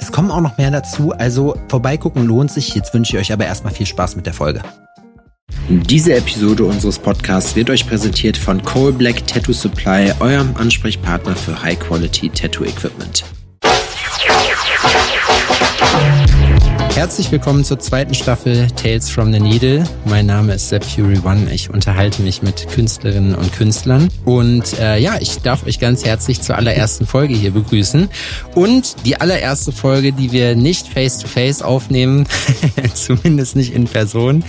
Es kommen auch noch mehr dazu, also vorbeigucken lohnt sich. Jetzt wünsche ich euch aber erstmal viel Spaß mit der Folge. Diese Episode unseres Podcasts wird euch präsentiert von Coal Black Tattoo Supply, eurem Ansprechpartner für High Quality Tattoo Equipment. Herzlich willkommen zur zweiten Staffel Tales from the Needle. Mein Name ist Sepp Fury One. Ich unterhalte mich mit Künstlerinnen und Künstlern. Und äh, ja, ich darf euch ganz herzlich zur allerersten Folge hier begrüßen. Und die allererste Folge, die wir nicht face-to-face -face aufnehmen, zumindest nicht in Person,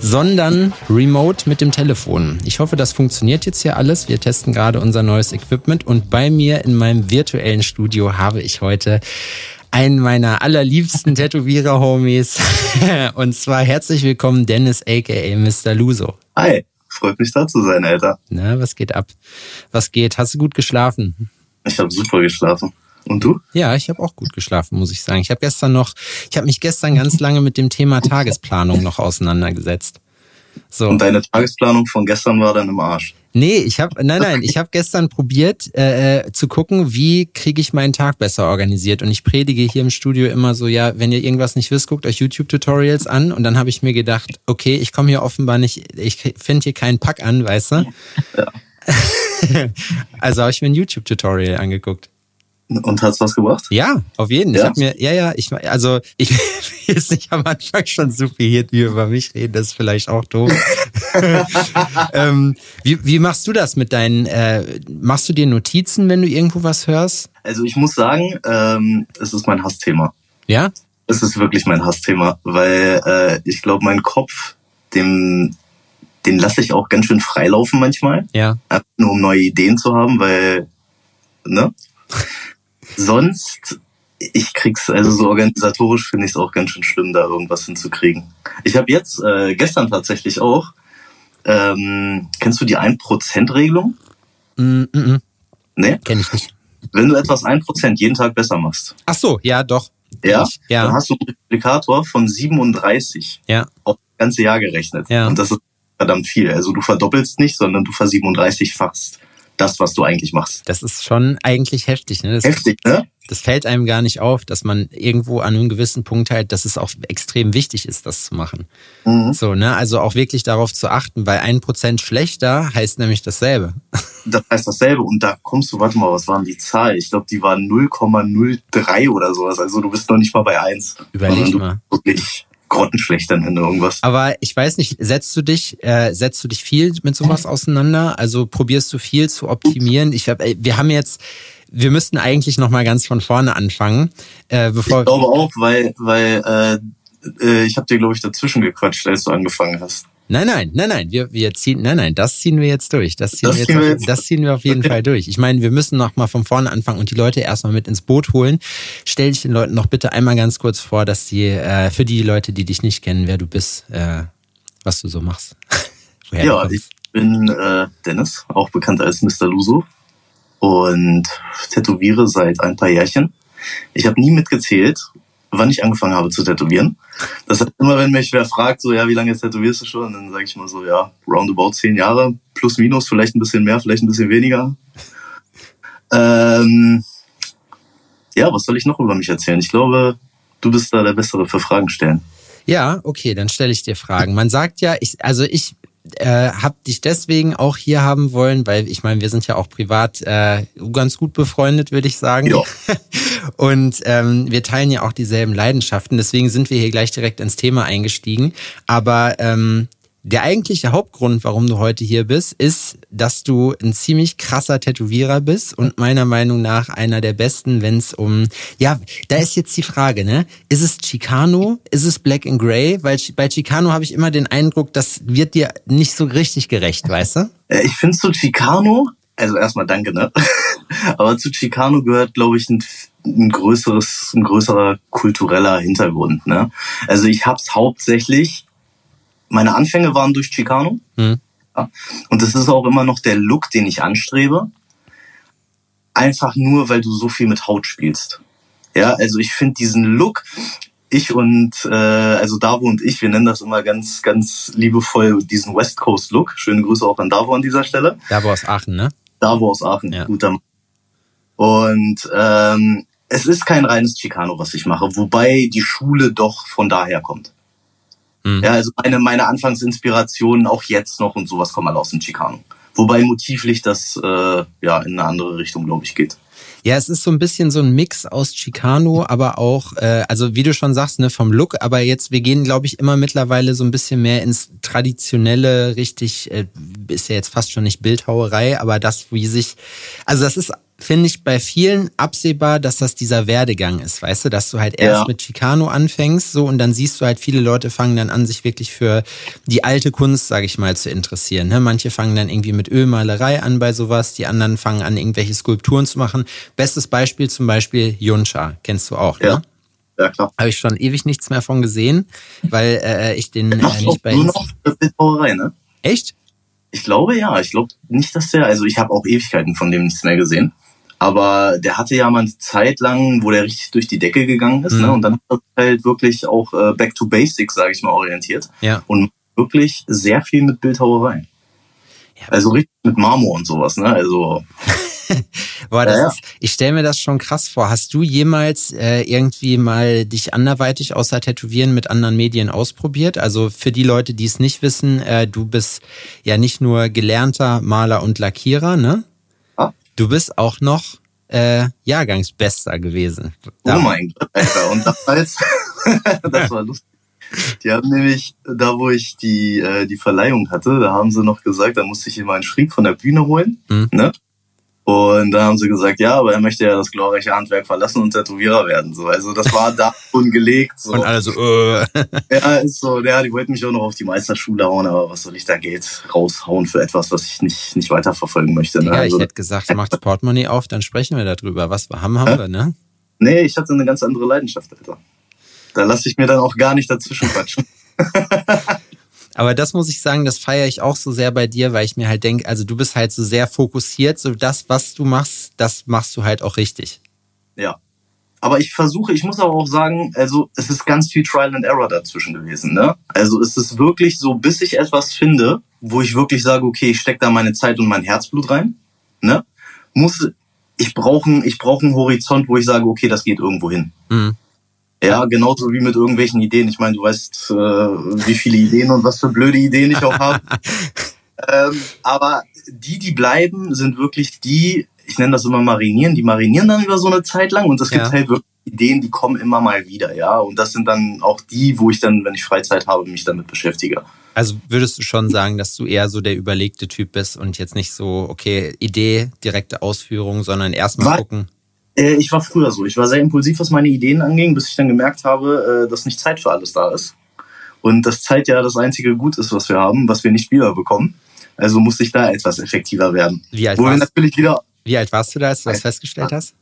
sondern remote mit dem Telefon. Ich hoffe, das funktioniert jetzt hier alles. Wir testen gerade unser neues Equipment. Und bei mir in meinem virtuellen Studio habe ich heute einen meiner allerliebsten Tätowierer-Homies. Und zwar herzlich willkommen, Dennis, aka Mr. Luso. Hi, freut mich da zu sein, Alter. Na, was geht ab? Was geht? Hast du gut geschlafen? Ich habe super geschlafen. Und du? Ja, ich habe auch gut geschlafen, muss ich sagen. Ich habe gestern noch, ich habe mich gestern ganz lange mit dem Thema Tagesplanung noch auseinandergesetzt. So. Und deine Tagesplanung von gestern war dann im Arsch. Nee, ich habe nein, nein, ich habe gestern probiert äh, äh, zu gucken, wie kriege ich meinen Tag besser organisiert und ich predige hier im Studio immer so, ja, wenn ihr irgendwas nicht wisst, guckt euch YouTube Tutorials an und dann habe ich mir gedacht, okay, ich komme hier offenbar nicht ich finde hier keinen Pack an, weißt du? Ja. also habe ich mir ein YouTube Tutorial angeguckt. Und hat's was gebracht? Ja, auf jeden. Ja. Ich habe mir, ja, ja, ich, also ich will jetzt nicht am Anfang schon so viel hier über mich reden, das ist vielleicht auch doof. ähm, wie, wie machst du das mit deinen, äh, machst du dir Notizen, wenn du irgendwo was hörst? Also ich muss sagen, ähm, es ist mein Hassthema. Ja? Es ist wirklich mein Hassthema, weil äh, ich glaube, mein Kopf, dem, den lasse ich auch ganz schön freilaufen manchmal. Ja. Nur um neue Ideen zu haben, weil, ne? Sonst, ich krieg's, also so organisatorisch finde ich es auch ganz schön schlimm, da irgendwas hinzukriegen. Ich habe jetzt, äh, gestern tatsächlich auch, ähm, kennst du die 1%-Regelung? Mm, mm, mm. Nee? Kenn ich nicht. Wenn du etwas 1% jeden Tag besser machst. Ach so, ja, doch. Ja, ich, ja. dann hast du einen Multiplikator von 37 ja. auf das ganze Jahr gerechnet. Ja. Und das ist verdammt viel. Also du verdoppelst nicht, sondern du versiebenunddreißig fachst das, was du eigentlich machst. Das ist schon eigentlich heftig, ne? Das, heftig, ne? Das fällt einem gar nicht auf, dass man irgendwo an einem gewissen Punkt halt, dass es auch extrem wichtig ist, das zu machen. Mhm. So, ne? Also auch wirklich darauf zu achten, weil ein Prozent schlechter heißt nämlich dasselbe. Das heißt dasselbe. Und da kommst du, warte mal, was waren die Zahlen? Ich glaube, die waren 0,03 oder sowas. Also du bist noch nicht mal bei 1. Überleg mal. Wirklich grottenschlecht dann in irgendwas. Aber ich weiß nicht, setzt du dich, äh, setzt du dich viel mit sowas auseinander? Also probierst du viel zu optimieren? Ich hab, wir haben jetzt, wir müssten eigentlich noch mal ganz von vorne anfangen, äh, bevor. Ich glaube auch, weil, weil äh, äh ich habe dir glaube ich dazwischen gequatscht, als du angefangen hast. Nein, nein, nein, nein. Wir, wir ziehen, nein, nein, das ziehen wir jetzt durch. Das ziehen, das wir, jetzt auf, jetzt. das ziehen wir auf jeden Fall durch. Ich meine, wir müssen noch mal von vorne anfangen und die Leute erstmal mit ins Boot holen. Stell dich den Leuten noch bitte einmal ganz kurz vor, dass sie, äh, für die Leute, die dich nicht kennen, wer du bist, äh, was du so machst. ja, ich bin äh, Dennis, auch bekannt als Mr. Luso und tätowiere seit ein paar Jährchen. Ich habe nie mitgezählt, wann ich angefangen habe zu tätowieren. Das heißt, immer wenn mich wer fragt, so, ja, wie lange tätowierst du schon? Dann sage ich mal so, ja, roundabout zehn Jahre, plus minus, vielleicht ein bisschen mehr, vielleicht ein bisschen weniger. Ähm, ja, was soll ich noch über mich erzählen? Ich glaube, du bist da der Bessere für Fragen stellen. Ja, okay, dann stelle ich dir Fragen. Man sagt ja, ich, also ich äh, habe dich deswegen auch hier haben wollen, weil ich meine, wir sind ja auch privat äh, ganz gut befreundet, würde ich sagen. Ja. Und ähm, wir teilen ja auch dieselben Leidenschaften. Deswegen sind wir hier gleich direkt ins Thema eingestiegen. Aber ähm, der eigentliche Hauptgrund, warum du heute hier bist, ist, dass du ein ziemlich krasser Tätowierer bist und meiner Meinung nach einer der besten, wenn es um, ja, da ist jetzt die Frage, ne? Ist es Chicano? Ist es Black and Grey? Weil bei Chicano habe ich immer den Eindruck, das wird dir nicht so richtig gerecht, weißt du? Äh, ich finde so Chicano also erstmal danke, ne? Aber zu Chicano gehört, glaube ich, ein, ein größeres, ein größerer kultureller Hintergrund, ne? Also ich hab's hauptsächlich, meine Anfänge waren durch Chicano. Mhm. Ja, und das ist auch immer noch der Look, den ich anstrebe. Einfach nur, weil du so viel mit Haut spielst. Ja, also ich finde diesen Look, ich und äh, also Davo und ich, wir nennen das immer ganz, ganz liebevoll diesen West Coast Look. Schöne Grüße auch an Davo an dieser Stelle. Davo aus Aachen, ne? Davo aus Aachen, ja. guter Mann. Und ähm, es ist kein reines Chicano, was ich mache, wobei die Schule doch von daher kommt. Mhm. Ja, also meine, meine Anfangsinspirationen auch jetzt noch und sowas kommen alle aus dem Chicano. Wobei motivlich das äh, ja in eine andere Richtung, glaube ich, geht. Ja, es ist so ein bisschen so ein Mix aus Chicano, aber auch, äh, also wie du schon sagst, ne, vom Look, aber jetzt, wir gehen, glaube ich, immer mittlerweile so ein bisschen mehr ins traditionelle, richtig, äh, ist ja jetzt fast schon nicht Bildhauerei, aber das, wie sich, also das ist finde ich bei vielen absehbar, dass das dieser Werdegang ist, weißt du, dass du halt erst ja. mit Chicano anfängst, so und dann siehst du halt viele Leute fangen dann an, sich wirklich für die alte Kunst, sage ich mal, zu interessieren. Ne? Manche fangen dann irgendwie mit Ölmalerei an bei sowas, die anderen fangen an, irgendwelche Skulpturen zu machen. Bestes Beispiel zum Beispiel Yunsha, kennst du auch, ja. ne? Ja, klar. Habe ich schon ewig nichts mehr von gesehen, weil äh, ich den äh, nicht bei nur noch Bildhauerei, ne? Echt? Ich glaube ja. Ich glaube nicht, dass der, also ich habe auch Ewigkeiten von dem nichts mehr gesehen. Aber der hatte ja mal eine Zeit lang, wo der richtig durch die Decke gegangen ist. Ne? Mhm. Ne? Und dann hat er halt wirklich auch äh, Back to Basics, sage ich mal, orientiert. Ja. Und wirklich sehr viel mit Bildhauerei. Ja. Also richtig mit Marmor und sowas. Ne? Also Boah, das ja, ja. Ist, ich stelle mir das schon krass vor. Hast du jemals äh, irgendwie mal dich anderweitig außer Tätowieren mit anderen Medien ausprobiert? Also für die Leute, die es nicht wissen, äh, du bist ja nicht nur gelernter Maler und Lackierer, ne? Du bist auch noch äh, Jahrgangsbester gewesen. Da. Oh mein Gott, Alter. Und damals, das war lustig. Die haben nämlich, da wo ich die, äh, die Verleihung hatte, da haben sie noch gesagt, da musste ich immer einen Schrieb von der Bühne holen. Mhm. Ne? Und da haben sie gesagt, ja, aber er möchte ja das glorreiche Handwerk verlassen und Tätowierer werden. So, also das war da schon gelegt. So. Und alle so, äh. Ja, ist so, ja, die wollten mich auch noch auf die Meisterschule hauen, aber was soll ich da Geld raushauen für etwas, was ich nicht, nicht weiterverfolgen möchte. Ne? Ja, also, ich hätte gesagt, macht Portemonnaie auf, dann sprechen wir darüber. Was wir haben, haben wir, ne? Nee, ich hatte eine ganz andere Leidenschaft, Alter. Da lasse ich mir dann auch gar nicht dazwischen quatschen. Aber das muss ich sagen, das feiere ich auch so sehr bei dir, weil ich mir halt denke, also du bist halt so sehr fokussiert, so das, was du machst, das machst du halt auch richtig. Ja. Aber ich versuche, ich muss aber auch sagen, also es ist ganz viel Trial and Error dazwischen gewesen. Ne? Also es ist wirklich so, bis ich etwas finde, wo ich wirklich sage, okay, ich stecke da meine Zeit und mein Herzblut rein, ne? muss ich brauche ich brauch einen Horizont, wo ich sage, okay, das geht irgendwo hin. Mhm. Ja, genauso wie mit irgendwelchen Ideen. Ich meine, du weißt, äh, wie viele Ideen und was für blöde Ideen ich auch habe. ähm, aber die, die bleiben, sind wirklich die, ich nenne das immer marinieren, die marinieren dann über so eine Zeit lang und es gibt ja. halt wirklich Ideen, die kommen immer mal wieder, ja. Und das sind dann auch die, wo ich dann, wenn ich Freizeit habe, mich damit beschäftige. Also würdest du schon sagen, dass du eher so der überlegte Typ bist und jetzt nicht so, okay, Idee, direkte Ausführung, sondern erstmal gucken. Äh, ich war früher so. Ich war sehr impulsiv, was meine Ideen anging, bis ich dann gemerkt habe, äh, dass nicht Zeit für alles da ist. Und dass Zeit ja das einzige Gut ist, was wir haben, was wir nicht wiederbekommen. Also musste ich da etwas effektiver werden. Wie alt, Wo warst, natürlich wieder wie alt warst du da, als du das festgestellt hast?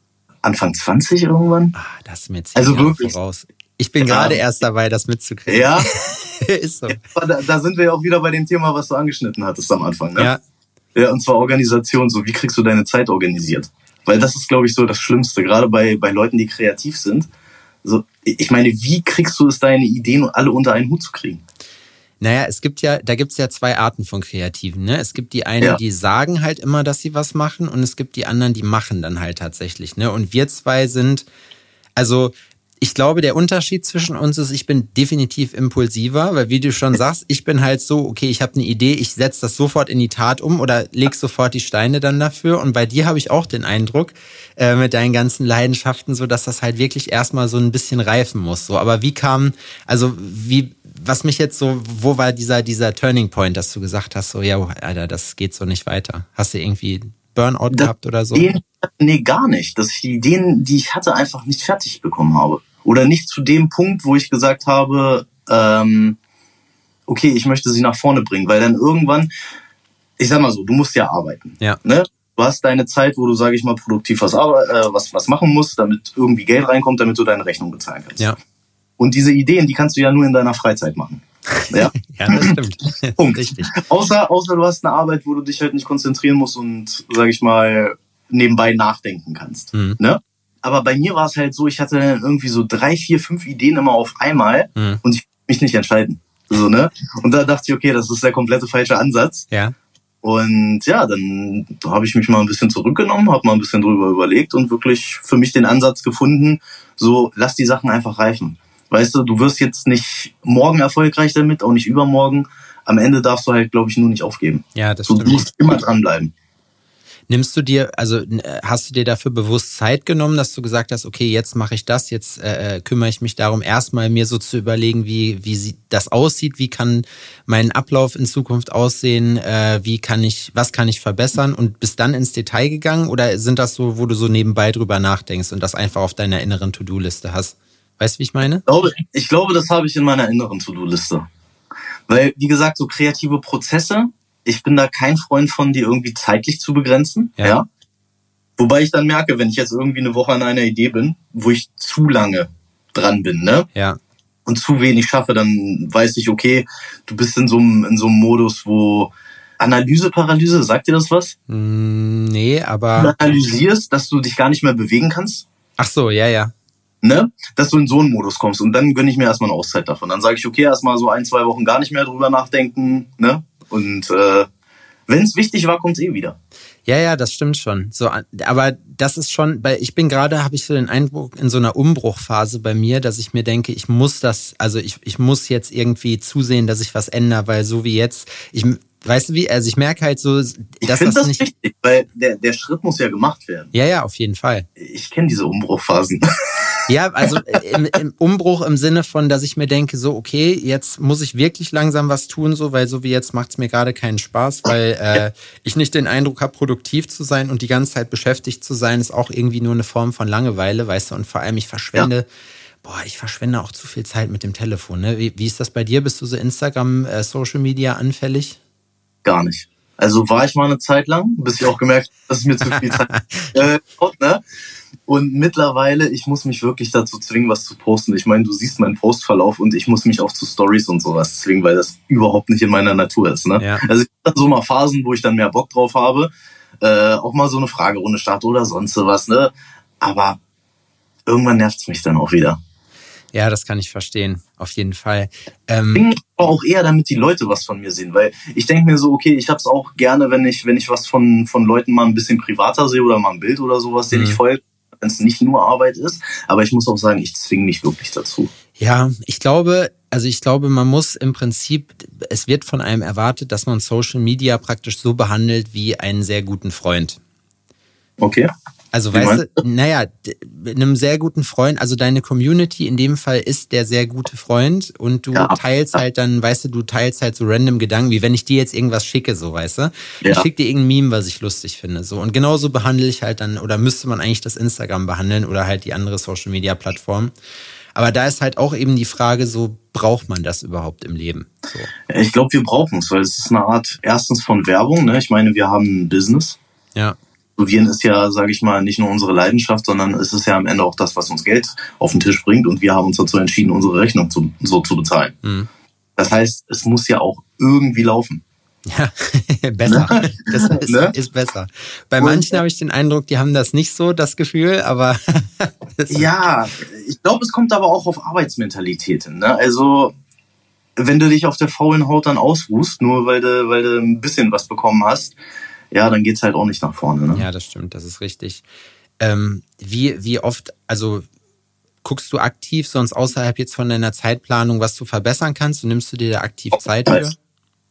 Anfang 20 irgendwann. Ah, das ist mir jetzt also wirklich voraus. Ich bin ja. gerade erst dabei, das mitzukriegen. Ja. ist so. Ja, da, da, sind wir ja auch wieder bei dem Thema, was du angeschnitten hattest am Anfang. Ne? Ja. Ja, und zwar Organisation. So, wie kriegst du deine Zeit organisiert? Weil das ist, glaube ich, so das Schlimmste, gerade bei, bei Leuten, die kreativ sind. So, ich meine, wie kriegst du es, deine Ideen alle unter einen Hut zu kriegen? Naja, es gibt ja, da gibt es ja zwei Arten von Kreativen. Ne? Es gibt die einen, ja. die sagen halt immer, dass sie was machen, und es gibt die anderen, die machen dann halt tatsächlich. Ne? Und wir zwei sind, also ich glaube, der Unterschied zwischen uns ist, ich bin definitiv impulsiver, weil wie du schon sagst, ich bin halt so, okay, ich habe eine Idee, ich setze das sofort in die Tat um oder leg sofort die Steine dann dafür. Und bei dir habe ich auch den Eindruck, äh, mit deinen ganzen Leidenschaften, so dass das halt wirklich erstmal so ein bisschen reifen muss. So, aber wie kam, also wie, was mich jetzt so, wo war dieser, dieser Turning Point, dass du gesagt hast, so, ja, Alter, das geht so nicht weiter? Hast du irgendwie Burnout das gehabt oder so? nee, gar nicht. Dass ich die Ideen, die ich hatte, einfach nicht fertig bekommen habe oder nicht zu dem Punkt, wo ich gesagt habe, ähm, okay, ich möchte sie nach vorne bringen, weil dann irgendwann, ich sag mal so, du musst ja arbeiten. Ja. Ne? Du hast deine Zeit, wo du, sage ich mal, produktiv was, äh, was, was machen musst, damit irgendwie Geld reinkommt, damit du deine Rechnung bezahlen kannst. Ja. Und diese Ideen, die kannst du ja nur in deiner Freizeit machen. Ja, ja das stimmt. Punkt. Richtig. Außer, außer du hast eine Arbeit, wo du dich halt nicht konzentrieren musst und, sage ich mal, nebenbei nachdenken kannst. Mhm. Ne? Aber bei mir war es halt so, ich hatte irgendwie so drei, vier, fünf Ideen immer auf einmal mhm. und ich mich nicht entscheiden. So, ne? Und da dachte ich, okay, das ist der komplette falsche Ansatz. Ja. Und ja, dann habe ich mich mal ein bisschen zurückgenommen, habe mal ein bisschen drüber überlegt und wirklich für mich den Ansatz gefunden, so lass die Sachen einfach reifen. Weißt du, du wirst jetzt nicht morgen erfolgreich damit, auch nicht übermorgen. Am Ende darfst du halt, glaube ich, nur nicht aufgeben. Ja, das stimmt. Du musst immer dranbleiben. Nimmst du dir, also hast du dir dafür bewusst Zeit genommen, dass du gesagt hast, okay, jetzt mache ich das, jetzt äh, äh, kümmere ich mich darum, erstmal mir so zu überlegen, wie, wie das aussieht, wie kann mein Ablauf in Zukunft aussehen, äh, wie kann ich, was kann ich verbessern und bist dann ins Detail gegangen oder sind das so, wo du so nebenbei drüber nachdenkst und das einfach auf deiner inneren To-Do-Liste hast? Weißt du, wie ich meine? Ich glaube, ich glaube das habe ich in meiner inneren To-Do-Liste. Weil, wie gesagt, so kreative Prozesse, ich bin da kein Freund von, die irgendwie zeitlich zu begrenzen. Ja. ja. Wobei ich dann merke, wenn ich jetzt irgendwie eine Woche an einer Idee bin, wo ich zu lange dran bin, ne? Ja. Und zu wenig schaffe, dann weiß ich, okay, du bist in so einem, in so einem Modus, wo Analyseparalyse, sagt dir das was? Mm, nee, aber. Du analysierst, dass du dich gar nicht mehr bewegen kannst. Ach so, ja, ja. Ne? Dass du in so einen Modus kommst. Und dann gönne ich mir erstmal eine Auszeit davon. Dann sage ich, okay, erstmal so ein, zwei Wochen gar nicht mehr drüber nachdenken, ne? Und äh, wenn es wichtig war, kommt es eh wieder. Ja, ja, das stimmt schon. So, aber das ist schon, weil ich bin gerade, habe ich so den Eindruck in so einer Umbruchphase bei mir, dass ich mir denke, ich muss das, also ich, ich muss jetzt irgendwie zusehen, dass ich was ändere, weil so wie jetzt, ich weißt du wie, also ich merke halt so, dass ich das, das nicht wichtig, weil der, der Schritt muss ja gemacht werden. Ja, ja, auf jeden Fall. Ich kenne diese Umbruchphasen. Ja, also im, im, Umbruch im Sinne von, dass ich mir denke, so, okay, jetzt muss ich wirklich langsam was tun, so, weil so wie jetzt macht es mir gerade keinen Spaß, weil äh, ich nicht den Eindruck habe, produktiv zu sein und die ganze Zeit beschäftigt zu sein, ist auch irgendwie nur eine Form von Langeweile, weißt du, und vor allem ich verschwende. Ja. Boah, ich verschwende auch zu viel Zeit mit dem Telefon. Ne? Wie, wie ist das bei dir? Bist du so Instagram, äh, Social Media anfällig? Gar nicht. Also war ich mal eine Zeit lang, bis ich auch gemerkt habe, dass es mir zu viel Zeit äh, kommt, ne? Und mittlerweile, ich muss mich wirklich dazu zwingen, was zu posten. Ich meine, du siehst meinen Postverlauf und ich muss mich auch zu Stories und sowas zwingen, weil das überhaupt nicht in meiner Natur ist. Ne? Ja. Also ich habe so mal Phasen, wo ich dann mehr Bock drauf habe, äh, auch mal so eine Fragerunde starte oder sonst was. Ne? Aber irgendwann nervt es mich dann auch wieder. Ja, das kann ich verstehen, auf jeden Fall. Ähm, ich aber auch eher, damit die Leute was von mir sehen, weil ich denke mir so, okay, ich habe es auch gerne, wenn ich, wenn ich was von, von Leuten mal ein bisschen privater sehe oder mal ein Bild oder sowas, den mhm. ich folge, wenn es nicht nur Arbeit ist. Aber ich muss auch sagen, ich zwinge mich wirklich dazu. Ja, ich glaube, also ich glaube, man muss im Prinzip, es wird von einem erwartet, dass man Social Media praktisch so behandelt wie einen sehr guten Freund. Okay. Also weißt du, naja, mit einem sehr guten Freund, also deine Community in dem Fall ist der sehr gute Freund und du ja. teilst halt dann, weißt du, du teilst halt so random Gedanken, wie wenn ich dir jetzt irgendwas schicke, so weißt du. Ja. Ich schicke dir irgendein Meme, was ich lustig finde. So. Und genauso behandle ich halt dann, oder müsste man eigentlich das Instagram behandeln oder halt die andere Social Media Plattform. Aber da ist halt auch eben die Frage, so braucht man das überhaupt im Leben? So. Ich glaube, wir brauchen es, weil es ist eine Art erstens von Werbung. Ne? Ich meine, wir haben ein Business. Ja. Studieren ist ja, sage ich mal, nicht nur unsere Leidenschaft, sondern es ist ja am Ende auch das, was uns Geld auf den Tisch bringt. Und wir haben uns dazu entschieden, unsere Rechnung zu, so zu bezahlen. Mhm. Das heißt, es muss ja auch irgendwie laufen. Ja, besser. Ne? Das ist, ne? ist besser. Bei und, manchen habe ich den Eindruck, die haben das nicht so, das Gefühl, aber. ja, ich glaube, es kommt aber auch auf Arbeitsmentalität hin. Ne? Also, wenn du dich auf der faulen Haut dann ausruhst, nur weil du, weil du ein bisschen was bekommen hast, ja, dann geht's halt auch nicht nach vorne. Ne? Ja, das stimmt, das ist richtig. Ähm, wie, wie oft, also guckst du aktiv sonst außerhalb jetzt von deiner Zeitplanung, was du verbessern kannst und nimmst du dir da aktiv Zeit für?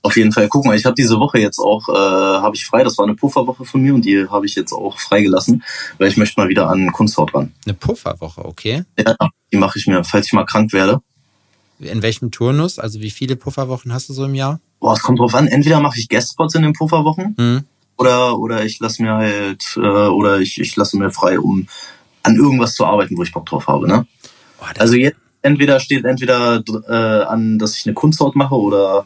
Auf jeden Fall. Guck mal, ich habe diese Woche jetzt auch, äh, habe ich frei, das war eine Pufferwoche von mir und die habe ich jetzt auch freigelassen, weil ich möchte mal wieder an Kunsthaut ran. Eine Pufferwoche, okay. Ja, die mache ich mir, falls ich mal krank werde. In welchem Turnus? Also wie viele Pufferwochen hast du so im Jahr? Boah, es kommt drauf an. Entweder mache ich Guestspots in den Pufferwochen mhm. Oder, oder ich lasse mir halt, äh, oder ich, ich lasse mir frei, um an irgendwas zu arbeiten, wo ich Bock drauf habe. Ne? Boah, also jetzt entweder steht entweder äh, an, dass ich eine Kunsthaut mache oder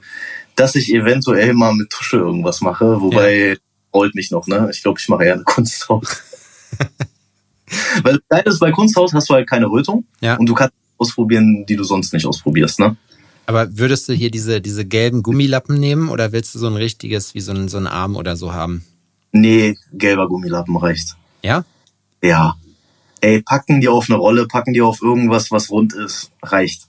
dass ich eventuell mal mit Tusche irgendwas mache, wobei ja. rollt mich noch, ne? Ich glaube, ich mache eher eine Kunsthaut. Weil das ist, bei Kunsthaut hast du halt keine Rötung Ja. und du kannst ausprobieren, die du sonst nicht ausprobierst, ne? Aber würdest du hier diese, diese gelben Gummilappen nehmen oder willst du so ein richtiges, wie so ein, so ein Arm oder so haben? Nee, gelber Gummilappen reicht. Ja? Ja. Ey, packen die auf eine Rolle, packen die auf irgendwas, was rund ist, reicht.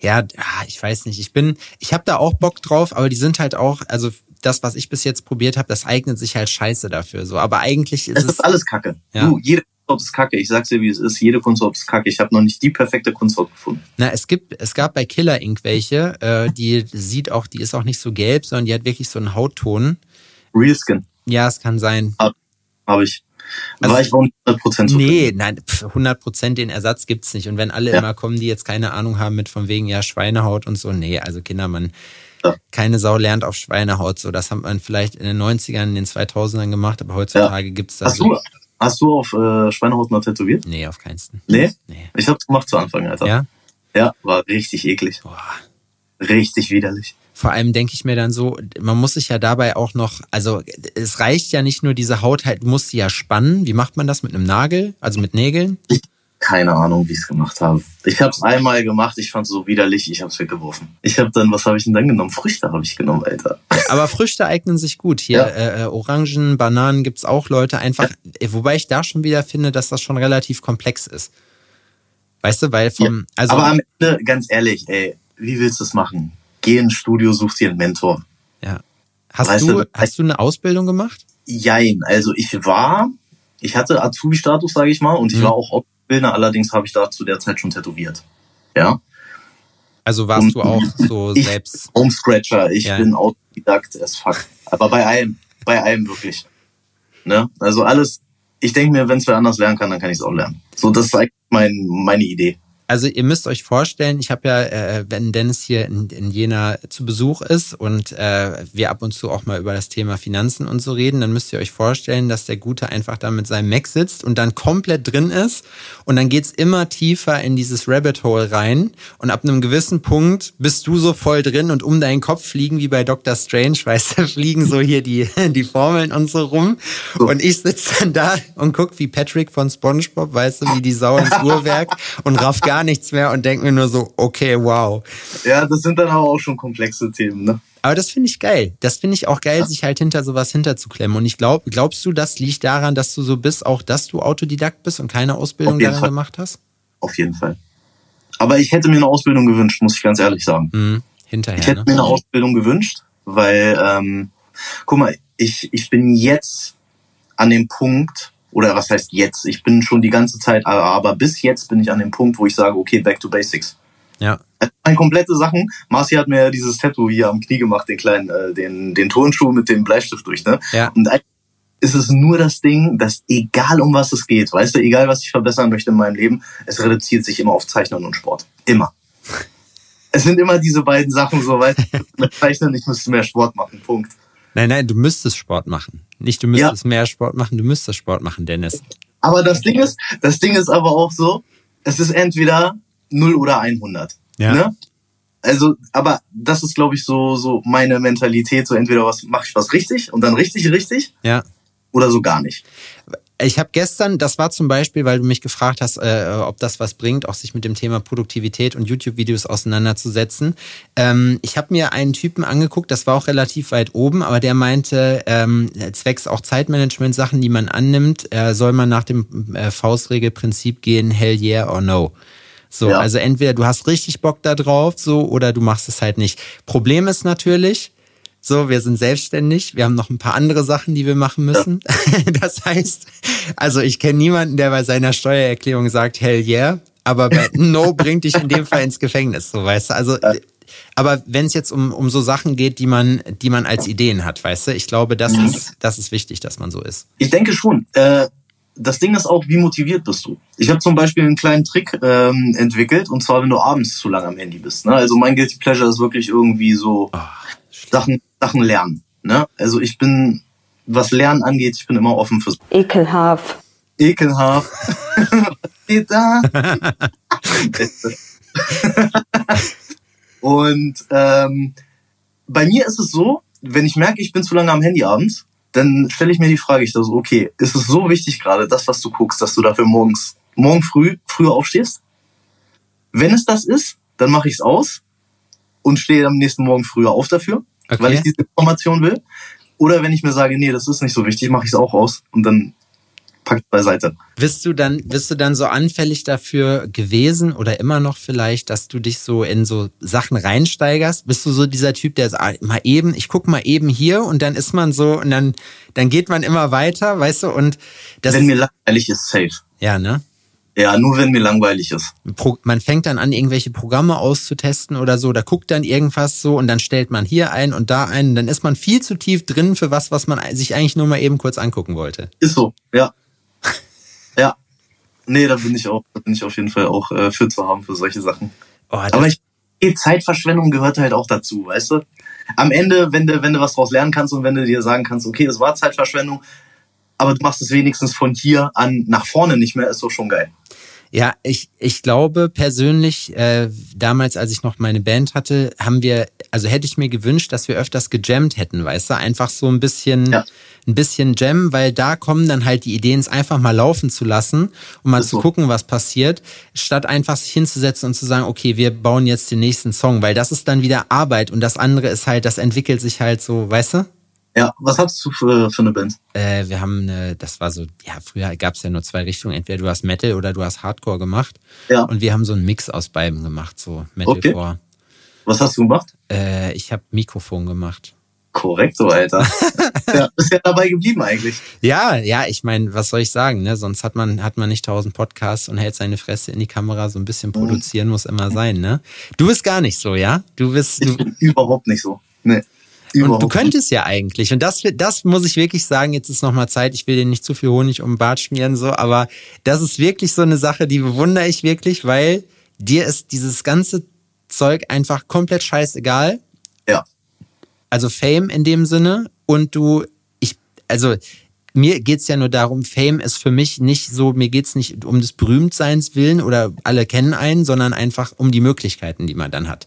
Ja, ah, ich weiß nicht. Ich bin, ich habe da auch Bock drauf, aber die sind halt auch, also das, was ich bis jetzt probiert habe, das eignet sich halt scheiße dafür. So, aber eigentlich ist Es es. ist alles Kacke. Ja. Du, jede Kunsthaut ist Kacke. Ich sag's dir, wie es ist. Jede Kunsthaut ist Kacke. Ich habe noch nicht die perfekte Kunsthaut gefunden. Na, es gibt, es gab bei Killer Ink welche, äh, die sieht auch, die ist auch nicht so gelb, sondern die hat wirklich so einen Hautton. Real Skin Ja, es kann sein. habe ich. Also- War ich auch nicht 100% zufrieden. Nee, nein, pf, 100 Prozent den Ersatz gibt's nicht. Und wenn alle Ja. immer kommen, die jetzt keine Ahnung haben mit von wegen ja Schweinehaut und so, nee, also Kinder, man, Ja. keine Sau lernt auf Schweinehaut so. Das hat man vielleicht in den 90ern, in den 2000ern gemacht, aber heutzutage gibt's das. Hast du, hast du auf äh, Schweinehaut mal tätowiert? Nee, auf keinsten. Nee? Nee. Ich hab's gemacht zu Anfang, Alter. Ja? Ja, war richtig eklig. Boah. Richtig widerlich. Vor allem denke ich mir dann so, man muss sich ja dabei auch noch, also es reicht ja nicht nur diese Haut halt, du musst sie ja spannen. Wie macht man das mit einem Nagel? Also mit Nägeln? Keine Ahnung, wie ich es gemacht habe. Ich habe es einmal gemacht, ich fand es so widerlich, ich habe es weggeworfen. Ich habe dann, was habe ich denn dann genommen? Früchte habe ich genommen, Alter. Aber Früchte eignen sich gut. Hier Ja. äh, äh, Orangen, Bananen gibt's auch Leute einfach, äh, wobei ich da schon wieder finde, dass das schon relativ komplex ist. Weißt du, weil vom, also Aber am Ende, ganz ehrlich, ey, wie willst du es machen? Geh ins Studio, such dir einen Mentor. ja. Hast weißt du, hast du eine Ausbildung gemacht? Jein, also ich war, ich hatte Azubi-Status, sage ich mal, und ich Mhm. war auch Ausbilder, allerdings habe ich da zu der Zeit schon tätowiert. Ja, Also warst Und- du auch so Ich- selbst. Homescratcher, ich Ja. bin Autodidakt as fuck. Aber bei allem, bei allem wirklich. Ne? Also alles, ich denke mir, wenn es wer anders lernen kann, dann kann ich es auch lernen. So, das ist eigentlich mein, meine Idee. Also ihr müsst euch vorstellen, ich habe ja, äh, wenn Dennis hier in, in Jena zu Besuch ist und äh, wir ab und zu auch mal über das Thema Finanzen und so reden, dann müsst ihr euch vorstellen, dass der Gute einfach da mit seinem Mac sitzt und dann komplett drin ist. Und dann geht's immer tiefer in dieses Rabbit Hole rein. Und ab einem gewissen Punkt bist du so voll drin und um deinen Kopf fliegen wie bei Dr. Strange, weißt du, fliegen so hier die, die Formeln und so rum. Und ich sitze dann da und guck wie Patrick von Spongebob, weißt du, wie die Sau ins Uhrwerk und raff gar nichts mehr und denk mir nur so, okay, wow. Ja, das sind dann aber auch schon komplexe Themen, ne? Aber das finde ich geil. Das finde ich auch geil, sich halt hinter sowas hinterzuklemmen. Und ich glaube, glaubst du, das liegt daran, dass du so bist, auch dass du Autodidakt bist und keine Ausbildung darin Fall. gemacht hast? Auf jeden Fall. Aber ich hätte mir eine Ausbildung gewünscht, muss ich ganz ehrlich sagen. Hm, Ich hinterher, hätte ne? mir eine Ausbildung gewünscht, weil, ähm, guck mal, ich, ich bin jetzt an dem Punkt, oder was heißt jetzt? Ich bin schon die ganze Zeit, aber bis jetzt bin ich an dem Punkt, wo ich sage, okay, back to basics. Ja. Meine komplette Sachen. Marci hat mir ja dieses Tattoo hier am Knie gemacht, den kleinen, äh, den, den Turnschuh mit dem Bleistift durch, ne? Ja. Und ist es nur das Ding, dass egal um was es geht, weißt du, egal was ich verbessern möchte in meinem Leben, es reduziert sich immer auf Zeichnen und Sport. Immer. Es sind immer diese beiden Sachen so, weißt du, mit Zeichnen, ich müsste mehr Sport machen, Punkt. Nein, nein, du müsstest Sport machen. Nicht du müsstest mehr Sport machen, du müsstest Sport machen, Dennis. Aber das Ding ist, das Ding ist aber auch so, es ist entweder 0 oder 100. Ja. Ne? Also, aber das ist, glaube ich, so, so meine Mentalität. So entweder was mache ich was richtig und dann richtig, richtig Ja. oder so gar nicht. Ich habe gestern, das war zum Beispiel, weil du mich gefragt hast, äh, ob das was bringt, auch sich mit dem Thema Produktivität und YouTube-Videos auseinanderzusetzen. Ähm, ich habe mir einen Typen angeguckt, das war auch relativ weit oben, aber der meinte, ähm, zwecks auch Zeitmanagement-Sachen, die man annimmt, äh, soll man nach dem äh, Faustregelprinzip gehen, hell yeah or no. So, Ja. also entweder du hast richtig Bock da drauf, so, oder du machst es halt nicht. Problem ist natürlich, so, wir sind selbstständig, wir haben noch ein paar andere Sachen, die wir machen müssen. Das heißt, also ich kenne niemanden, der bei seiner Steuererklärung sagt, hell yeah, aber bei no bringt dich in dem Fall ins Gefängnis, so weißt du. Also, aber wenn es jetzt um, um so Sachen geht, die man, die man als Ideen hat, weißt du, ich glaube, das ist, das ist wichtig, dass man so ist. Ich denke schon. Äh, das Ding ist auch, wie motiviert bist du? Ich habe zum Beispiel einen kleinen Trick ähm, entwickelt, und zwar, wenn du abends zu lange am Handy bist. Ne? Also mein Guilty Pleasure ist wirklich irgendwie so Sachen, Sachen lernen. Ne? Also ich bin, was Lernen angeht, ich bin immer offen fürs Ekelhaft. Ekelhaft. Was geht da? Und ähm, bei mir ist es so, wenn ich merke, ich bin zu lange am Handy abends, dann stelle ich mir die Frage, ich so, okay, ist es so wichtig gerade, das, was du guckst, dass du dafür morgens, morgen früh, früher aufstehst? Wenn es das ist, dann mache ich es aus und stehe am nächsten Morgen früher auf dafür, okay. weil ich diese Information will. Oder wenn ich mir sage, nee, das ist nicht so wichtig, mache ich es auch aus und dann packt beiseite. Bist du dann, bist du dann so anfällig dafür gewesen oder immer noch vielleicht, dass du dich so in so Sachen reinsteigerst? Bist du so dieser Typ, der sagt, mal eben, ich guck mal eben hier und dann ist man so und dann, dann geht man immer weiter, weißt du, und das. Wenn mir langweilig ist, safe. Ja, ne? Ja, nur wenn mir langweilig ist. Man fängt dann an, irgendwelche Programme auszutesten oder so, da guckt dann irgendwas so und dann stellt man hier ein und da ein und dann ist man viel zu tief drin für was, was man sich eigentlich nur mal eben kurz angucken wollte. Ist so, ja. Ja. Nee, da bin ich auch, da bin ich auf jeden Fall auch äh, für zu haben für solche Sachen. Oh, Aber ich, Zeitverschwendung gehört halt auch dazu, weißt du? Am Ende, wenn du, wenn du was draus lernen kannst und wenn du dir sagen kannst, okay, das war Zeitverschwendung, aber du machst es wenigstens von hier an nach vorne nicht mehr, ist doch schon geil. Ja, ich, ich glaube persönlich, äh, damals, als ich noch meine Band hatte, haben wir, also hätte ich mir gewünscht, dass wir öfters gejammt hätten, weißt du? Einfach so ein bisschen, ja. ein bisschen Jam, weil da kommen dann halt die Ideen, es einfach mal laufen zu lassen und mal zu so. gucken, was passiert, statt einfach sich hinzusetzen und zu sagen, okay, wir bauen jetzt den nächsten Song, weil das ist dann wieder Arbeit und das andere ist halt, das entwickelt sich halt so, weißt du? Ja, was hast du für, für eine Band? Äh, wir haben eine, das war so, ja, früher gab es ja nur zwei Richtungen, entweder du hast Metal oder du hast Hardcore gemacht. Ja. Und wir haben so einen Mix aus beiden gemacht, so Metalcore. Okay. Was hast du gemacht? Äh, ich habe Mikrofon gemacht. Korrekt, so Alter. ja, bist ja dabei geblieben eigentlich. Ja, ja, ich meine, was soll ich sagen, ne? Sonst hat man, hat man nicht tausend Podcasts und hält seine Fresse in die Kamera, so ein bisschen produzieren mhm. muss immer sein, ne? Du bist gar nicht so, ja? Du bist. Du ich bin überhaupt nicht so. Nee. Und du könntest ja eigentlich. Und das, das muss ich wirklich sagen, jetzt ist nochmal Zeit, ich will dir nicht zu viel Honig um den Bart schmieren, so, aber das ist wirklich so eine Sache, die bewundere ich wirklich, weil dir ist dieses ganze Zeug einfach komplett scheißegal. Ja. Also Fame in dem Sinne. Und du, ich, also mir geht's ja nur darum, Fame ist für mich nicht so, mir geht's nicht um des Berühmtseins willen oder alle kennen einen, sondern einfach um die Möglichkeiten, die man dann hat.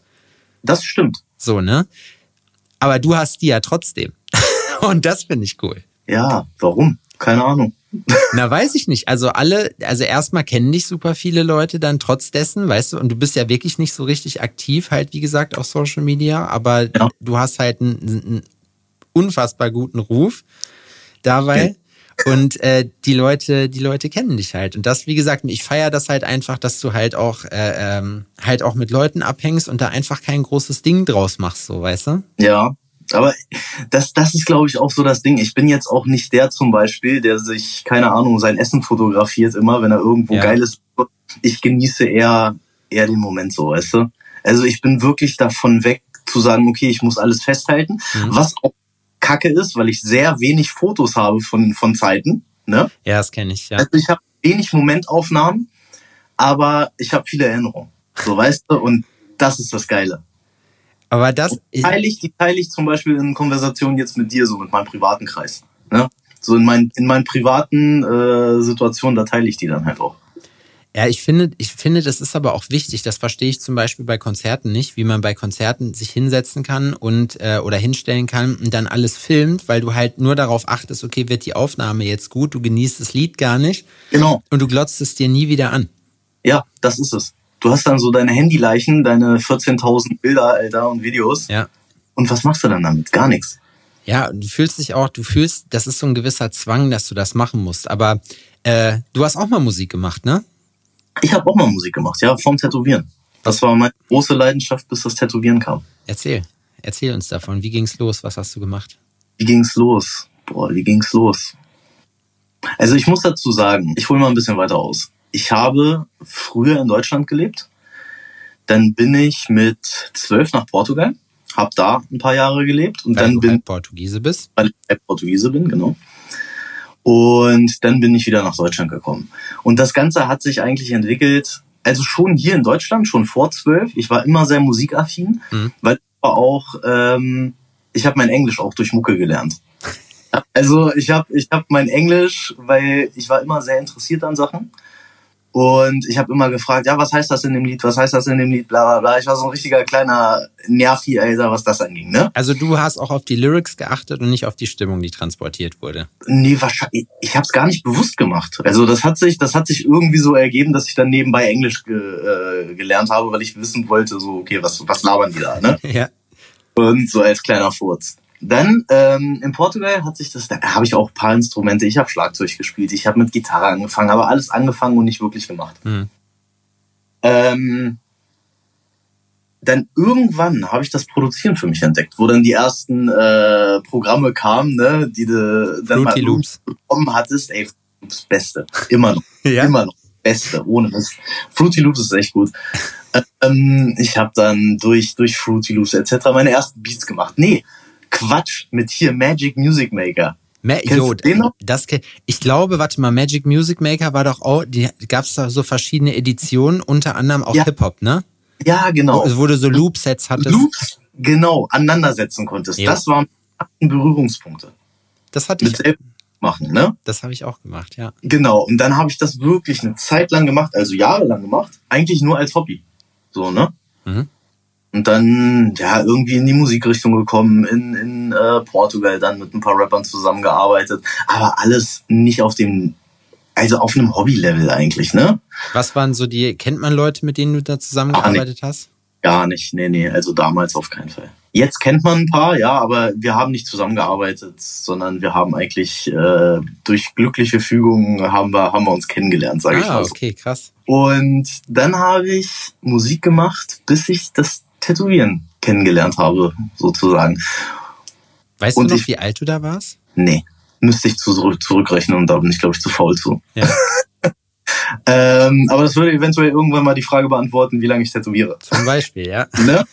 Das stimmt. So, ne? Aber du hast die ja trotzdem. Und das finde ich cool. Ja, warum? Keine Ahnung. Na, weiß ich nicht. Also alle, also erstmal kennen dich super viele Leute dann trotz dessen, weißt du, und du bist ja wirklich nicht so richtig aktiv, halt, wie gesagt, auf Social Media, aber ja. du hast halt einen, einen, unfassbar guten Ruf dabei. Okay. Und äh, die Leute, die Leute kennen dich halt. Und das, wie gesagt, ich feiere das halt einfach, dass du halt auch äh, ähm, halt auch mit Leuten abhängst und da einfach kein großes Ding draus machst, so, weißt du? Ja, aber das, das ist, glaube ich, auch so das Ding. Ich bin jetzt auch nicht der zum Beispiel, der sich, keine Ahnung, sein Essen fotografiert immer, wenn er irgendwo ja. geil ist. Ich genieße eher, eher den Moment so, weißt du? Also ich bin wirklich davon weg zu sagen, okay, ich muss alles festhalten, mhm. was auch kacke ist, weil ich sehr wenig Fotos habe von, von Zeiten. Ne? Ja, das kenne ich, ja. Also ich habe wenig Momentaufnahmen, aber ich habe viele Erinnerungen. So, weißt du? Und das ist das Geile. Aber das. Die teile ich, die teile ich zum Beispiel in Konversationen jetzt mit dir, so mit meinem privaten Kreis. Ne? So in, mein, in meinen privaten äh, Situationen, da teile ich die dann halt auch. Ja, ich finde, ich finde, das ist aber auch wichtig. Das verstehe ich zum Beispiel bei Konzerten nicht, wie man bei Konzerten sich hinsetzen kann und äh, oder hinstellen kann und dann alles filmt, weil du halt nur darauf achtest, okay, wird die Aufnahme jetzt gut, du genießt das Lied gar nicht. Genau. Und du glotzt es dir nie wieder an. Ja, das ist es. Du hast dann so deine Handyleichen, deine 14.000 Bilder, Alter, und Videos. Ja. Und was machst du dann damit? Gar nichts. Ja, du fühlst dich auch, du fühlst, das ist so ein gewisser Zwang, dass du das machen musst. Aber äh, du hast auch mal Musik gemacht, ne? Ich habe auch mal Musik gemacht, ja, vom Tätowieren. Das war meine große Leidenschaft, bis das Tätowieren kam. Erzähl, erzähl uns davon. Wie ging's los? Was hast du gemacht? Wie ging's los? Boah, wie ging's los? Also ich muss dazu sagen, ich hole mal ein bisschen weiter aus. Ich habe früher in Deutschland gelebt. Dann bin ich mit zwölf nach Portugal, habe da ein paar Jahre gelebt und weil dann du bin halt Portugiese bist. Weil ich Portugiese bin, genau. Und dann bin ich wieder nach Deutschland gekommen. Und das Ganze hat sich eigentlich entwickelt, also schon hier in Deutschland, schon vor zwölf. Ich war immer sehr musikaffin, mhm. weil ich war auch, ähm, ich habe mein Englisch auch durch Mucke gelernt. Also ich habe ich hab mein Englisch, weil ich war immer sehr interessiert an Sachen. Und ich habe immer gefragt, ja, was heißt das in dem Lied, was heißt das in dem Lied, bla bla bla. Ich war so ein richtiger kleiner Nervi, Alter, was das anging, ne? Also du hast auch auf die Lyrics geachtet und nicht auf die Stimmung, die transportiert wurde. Nee, wahrscheinlich, ich habe es gar nicht bewusst gemacht. Also das hat sich, das hat sich irgendwie so ergeben, dass ich dann nebenbei Englisch ge, äh, gelernt habe, weil ich wissen wollte, so, okay, was, was labern die da, ne? ja. Und so als kleiner Furz. Dann ähm, in Portugal hat sich das, da habe ich auch ein paar Instrumente. Ich habe Schlagzeug gespielt, ich habe mit Gitarre angefangen, aber alles angefangen und nicht wirklich gemacht. Mhm. Ähm, dann irgendwann habe ich das Produzieren für mich entdeckt, wo dann die ersten äh, Programme kamen, ne, die du dann mal Loops. bekommen hattest. Ey, Loops Beste, immer noch, ja? immer noch Beste, ohne Mist. Fruity Loops ist echt gut. Ähm, ich habe dann durch durch Fruity Loops etc. meine ersten Beats gemacht. Nee, Quatsch mit hier Magic Music Maker. Ma jo, das, ich glaube, warte mal, Magic Music Maker war doch auch, die gab es da so verschiedene Editionen, unter anderem auch Ja. Hip-Hop, ne? Ja, genau. Wo, wo du so Loop-Sets hattest. Loops, genau, aneinandersetzen konntest. Ja. Das waren Berührungspunkte. Das hatte Mit ich, selbst machen, ne? das habe ich auch gemacht, ja. Genau. Und dann habe ich das wirklich eine Zeit lang gemacht, also jahrelang gemacht, eigentlich nur als Hobby. So, ne? Mhm. Und dann, ja, irgendwie in die Musikrichtung gekommen, in, in äh, Portugal dann mit ein paar Rappern zusammengearbeitet. Aber alles nicht auf dem, also auf einem Hobby-Level eigentlich, ne? Was waren so die, kennt man Leute, mit denen du da zusammengearbeitet hast? Gar nicht, nee, nee, also damals auf keinen Fall. Jetzt kennt man ein paar, ja, aber wir haben nicht zusammengearbeitet, sondern wir haben eigentlich äh, durch glückliche Fügung haben wir, haben wir uns kennengelernt, sage ich Ah, mal so. okay, krass. Und dann habe ich Musik gemacht, bis ich das Tätowieren kennengelernt habe, sozusagen. Weißt Und du noch, ich- wie alt du da warst? Nee, müsste ich zu, zurück, zurückrechnen und da bin ich, glaube ich, zu faul zu. Ja. Ähm, aber das würde eventuell irgendwann mal die Frage beantworten, wie lange ich tätowiere. Zum Beispiel, ja. ne?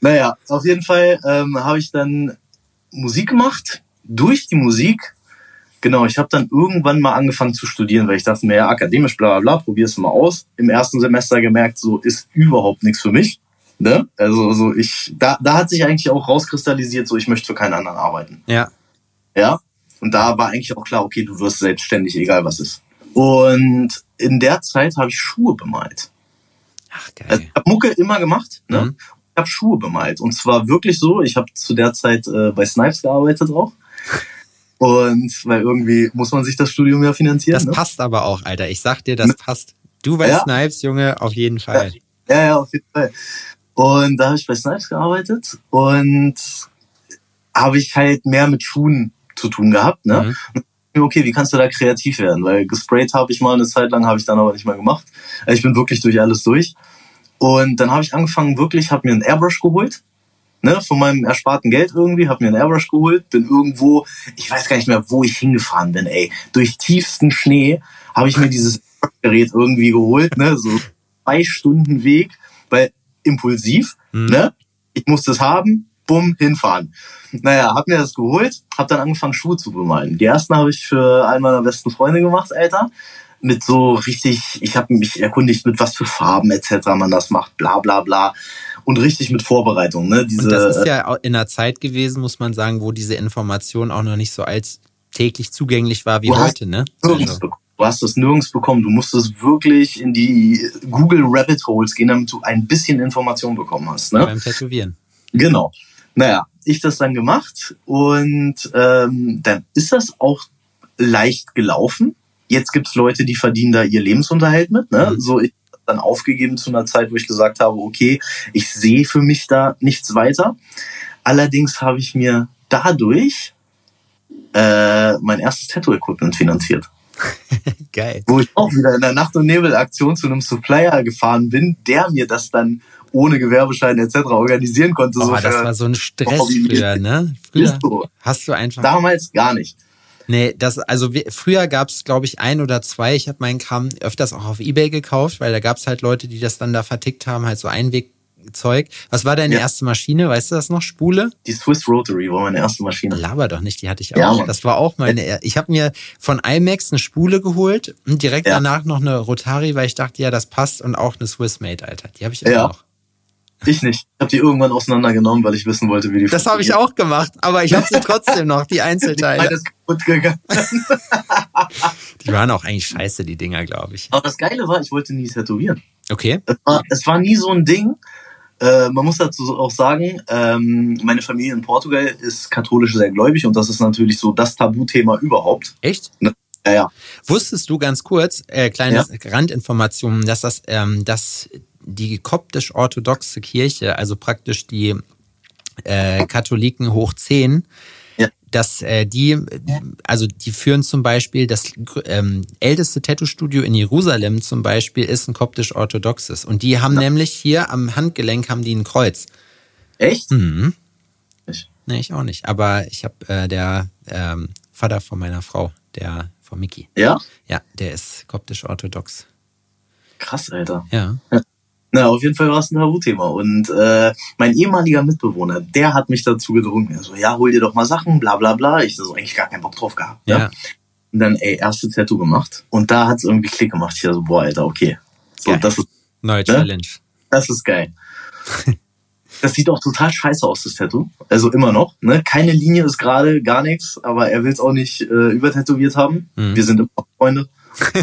Naja, auf jeden Fall ähm, habe ich dann Musik gemacht. Durch die Musik, genau, ich habe dann irgendwann mal angefangen zu studieren, weil ich dachte mir, ja, akademisch, bla bla bla, probier's mal aus. Im ersten Semester gemerkt, so ist überhaupt nichts für mich. Ne? Also so ich, da, da hat sich eigentlich auch rauskristallisiert, so ich möchte für keinen anderen arbeiten. Ja. Ja. Und da war eigentlich auch klar, okay, du wirst selbstständig, egal was ist. Und in der Zeit habe ich Schuhe bemalt. Ach, Also geil. ich habe Mucke immer gemacht, ne? Mhm. Ich habe Schuhe bemalt. Und zwar wirklich so, ich habe zu der Zeit äh, bei Snipes gearbeitet auch. Und weil irgendwie muss man sich das Studium ja finanzieren. Das ne? passt aber auch, Alter. Ich sag dir, das passt. Du bei Ja. Snipes, Junge, auf jeden Fall. Ja, ja, auf jeden Fall. Und da habe ich bei Snipes gearbeitet und habe ich halt mehr mit Schuhen zu tun gehabt. Ne? Mhm. Okay, wie kannst du da kreativ werden? Weil gesprayt habe ich mal eine Zeit lang, habe ich dann aber nicht mehr gemacht. Also Ich bin wirklich durch alles durch. Und dann habe ich angefangen, wirklich, habe mir einen Airbrush geholt. Ne, von meinem ersparten Geld irgendwie, habe mir einen Airbrush geholt, bin irgendwo, ich weiß gar nicht mehr, wo ich hingefahren bin, ey. Durch tiefsten Schnee habe ich mir dieses Gerät irgendwie geholt, ne, so zwei Stunden Weg, weil impulsiv, Mhm. ne, ich musste es haben, bumm, hinfahren. Naja, hab mir das geholt, hab dann angefangen, Schuhe zu bemalen. Die ersten habe ich für einen meiner besten Freunde gemacht, Alter. Mit so richtig, ich habe mich erkundigt, mit was für Farben etc. man das macht, bla bla bla. Und richtig mit Vorbereitung, ne? Diese, Und das ist ja in einer Zeit gewesen, muss man sagen, wo diese Information auch noch nicht so als täglich zugänglich war wie heute, ne? Also. Du hast es nirgends bekommen. Du musstest wirklich in die Google Rabbit Holes gehen, damit du ein bisschen Information bekommen hast. Ne? beim Tätowieren. Genau. Naja, ich das dann gemacht und ähm, dann ist das auch leicht gelaufen. Jetzt gibt's Leute, die verdienen da ihr Lebensunterhalt mit. Ne? Mhm. So ich dann aufgegeben zu einer Zeit, wo ich gesagt habe, okay, ich sehe für mich da nichts weiter. Allerdings habe ich mir dadurch äh, mein erstes Tattoo-Equipment finanziert Geil. wo ich auch wieder in der Nacht- und Nebel-Aktion zu einem Supplier gefahren bin, der mir das dann ohne Gewerbeschein etc. organisieren konnte. Oh, so das war so ein Stress früher, ne? Früher so. hast du einfach. Damals gar nicht. Nee, das, also wir, früher gab's glaube ich, ein oder zwei. Ich habe meinen Kram öfters auch auf Ebay gekauft, weil da gab's halt Leute, die das dann da vertickt haben, halt so Einwegzeug. Was war deine Ja. erste Maschine? Weißt du das noch? Spule? Die Swiss Rotary war meine erste Maschine. Laber doch nicht, die hatte ich Ja, auch. Mann. das war auch meine. er- Ich habe mir von IMAX eine Spule geholt und direkt Ja. danach noch eine Rotari, weil ich dachte, ja, das passt und auch eine Swissmate, Alter. Die habe ich immer Ja. noch. Ich nicht. habe die irgendwann auseinandergenommen, weil ich wissen wollte, wie die Das habe ich auch gemacht, aber ich habe sie trotzdem noch, die Einzelteile. Alles kaputt gegangen. die waren auch eigentlich scheiße, die Dinger, glaube ich. Aber das Geile war, ich wollte nie tätowieren. Okay. Es war, es war nie so ein Ding. Äh, man muss dazu auch sagen, ähm, meine Familie in Portugal ist katholisch sehr gläubig und das ist natürlich so das Tabuthema überhaupt. Echt? Ja, ja. Wusstest du ganz kurz, äh, kleine ja. Randinformation, dass das, ähm, dass die koptisch-orthodoxe Kirche, also praktisch die äh, Katholiken hoch 10, ja. Dass äh, die, also die führen zum Beispiel das ähm, älteste Tattoo-Studio in Jerusalem zum Beispiel ist ein koptisch-orthodoxes. Und die haben ja. nämlich hier am Handgelenk haben die ein Kreuz. Echt? Mhm. Ich. Nee, ich auch nicht. Aber ich habe äh, der ähm, Vater von meiner Frau, der von Miki. Ja? Ja, der ist koptisch-orthodox. Krass, Alter. Ja. Na, auf jeden Fall war es ein Tabuthema. Und äh, mein ehemaliger Mitbewohner, der hat mich dazu gedrungen. Er so, ja, hol dir doch mal Sachen, bla bla bla. Ich so, eigentlich gar keinen Bock drauf gehabt. Ja. ja. Und dann, ey, erste Tattoo gemacht. Und da hat es irgendwie Klick gemacht. Ich so, boah, Alter, okay. So, geil. das ist. Neue Challenge. Ne? Das ist geil. das sieht auch total scheiße aus, das Tattoo. Also immer noch. Ne? Keine Linie ist gerade gar nichts, aber er will es auch nicht äh, übertätowiert haben. Mhm. Wir sind immer noch Freunde.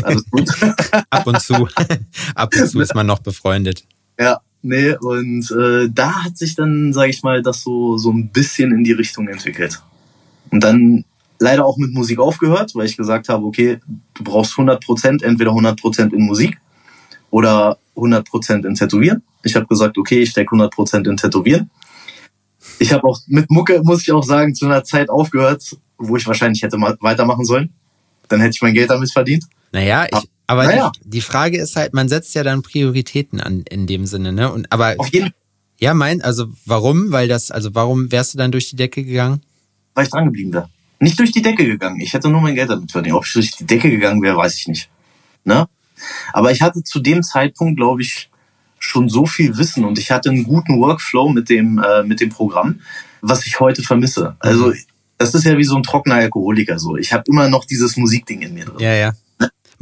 Alles gut. Ab und zu. Ab und zu ist man noch befreundet. Ja, nee, und äh, da hat sich dann, sage ich mal, das so, so ein bisschen in die Richtung entwickelt. Und dann leider auch mit Musik aufgehört, weil ich gesagt habe, okay, du brauchst 100%, entweder 100% in Musik oder 100% in Tätowieren. Ich habe gesagt, okay, ich stecke 100% in Tätowieren. Ich habe auch mit Mucke, muss ich auch sagen, zu einer Zeit aufgehört, wo ich wahrscheinlich hätte weitermachen sollen. Dann hätte ich mein Geld damit verdient. Naja, ich, aber Naja. die, die Frage ist halt, man setzt ja dann Prioritäten an in dem Sinne, ne? Und aber Auf jeden ja, mein, also warum? Weil das, also warum wärst du dann durch die Decke gegangen? weil ich dran geblieben wäre. Nicht durch die Decke gegangen. Ich hätte nur mein Geld damit verdient. Ob ich durch die Decke gegangen wäre, weiß ich nicht. Ne? Aber ich hatte zu dem Zeitpunkt, glaube ich, schon so viel Wissen und ich hatte einen guten Workflow mit dem, äh, mit dem Programm, was ich heute vermisse. Also das ist ja wie so ein trockener Alkoholiker so. Ich habe immer noch dieses Musikding in mir drin. Ja, ja.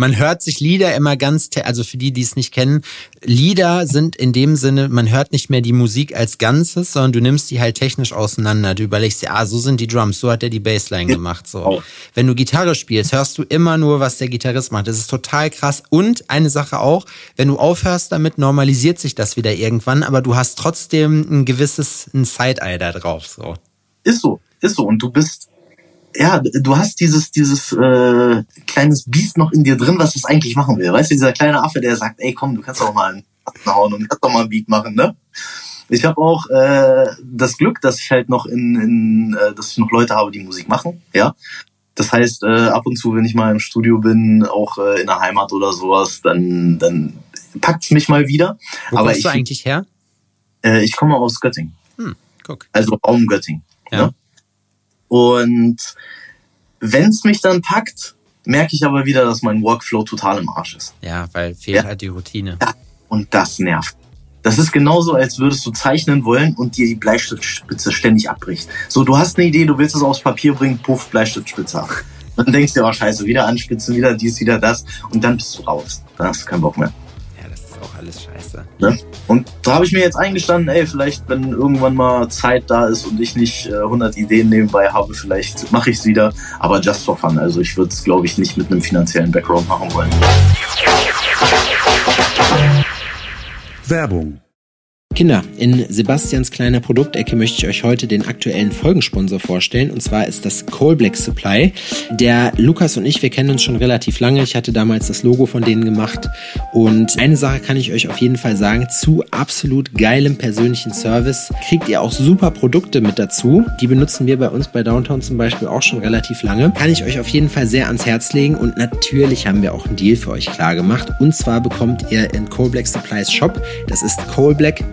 Man hört sich Lieder immer ganz, also für die, die es nicht kennen, Lieder sind in dem Sinne, man hört nicht mehr die Musik als Ganzes, sondern du nimmst die halt technisch auseinander. Du überlegst dir, ah, so sind die Drums, so hat er die Bassline gemacht. So. Wenn du Gitarre spielst, hörst du immer nur, was der Gitarrist macht. Das ist total krass. Und eine Sache auch, wenn du aufhörst damit, normalisiert sich das wieder irgendwann, aber du hast trotzdem ein gewisses ein Side-Eye da drauf. So. Ist so, ist so. Und du bist, ja, du hast dieses, dieses äh, kleines Biest noch in dir drin, was es eigentlich machen will. Weißt du, dieser kleine Affe, der sagt, ey komm, du kannst doch mal einen Button hauen und kannst doch mal ein Beat machen, ne? Ich habe auch äh, das Glück, dass ich halt noch in, in äh, dass ich noch Leute habe, die Musik machen, ja. Das heißt, äh, ab und zu, wenn ich mal im Studio bin, auch äh, in der Heimat oder sowas, dann, dann packt's mich mal wieder. Wo Aber kommst ich, du eigentlich her? äh, ich komme aus Göttingen, Hm, guck. also Raum Göttingen. Ja. Ne? Und wenn's mich dann packt, merke ich aber wieder, dass mein Workflow total im Arsch ist. Ja, weil fehlt Ja. halt die Routine. Und das nervt. Das ist genauso, als würdest du zeichnen wollen und dir die Bleistiftspitze ständig abbricht. So, du hast eine Idee, du willst es aufs Papier bringen, puff, Bleistiftspitze ab. Dann denkst du, oh scheiße, wieder anspitzen, wieder dies, wieder das. Und dann bist du raus. Dann hast du keinen Bock mehr. Ja, das ist auch alles scheiße. Ne? Und da habe ich mir jetzt eingestanden, ey, vielleicht, wenn irgendwann mal Zeit da ist und ich nicht äh, 100 Ideen nebenbei habe, vielleicht mache ich es wieder. Aber just for fun. Also ich würde es, glaube ich, nicht mit einem finanziellen Background machen wollen. Werbung. Kinder, in Sebastians kleiner Produktecke möchte ich euch heute den aktuellen Folgensponsor vorstellen. Und zwar ist das Coal Black Supply. Der Lukas und ich, wir kennen uns schon relativ lange. Ich hatte damals das Logo von denen gemacht. Und eine Sache kann ich euch auf jeden Fall sagen. Zu absolut geilem persönlichen Service kriegt ihr auch super Produkte mit dazu. Die benutzen wir bei uns bei Downtown zum Beispiel auch schon relativ lange. Kann ich euch auf jeden Fall sehr ans Herz legen. Und natürlich haben wir auch einen Deal für euch klar gemacht. Und zwar bekommt ihr in Coal Black Supplies Shop, das ist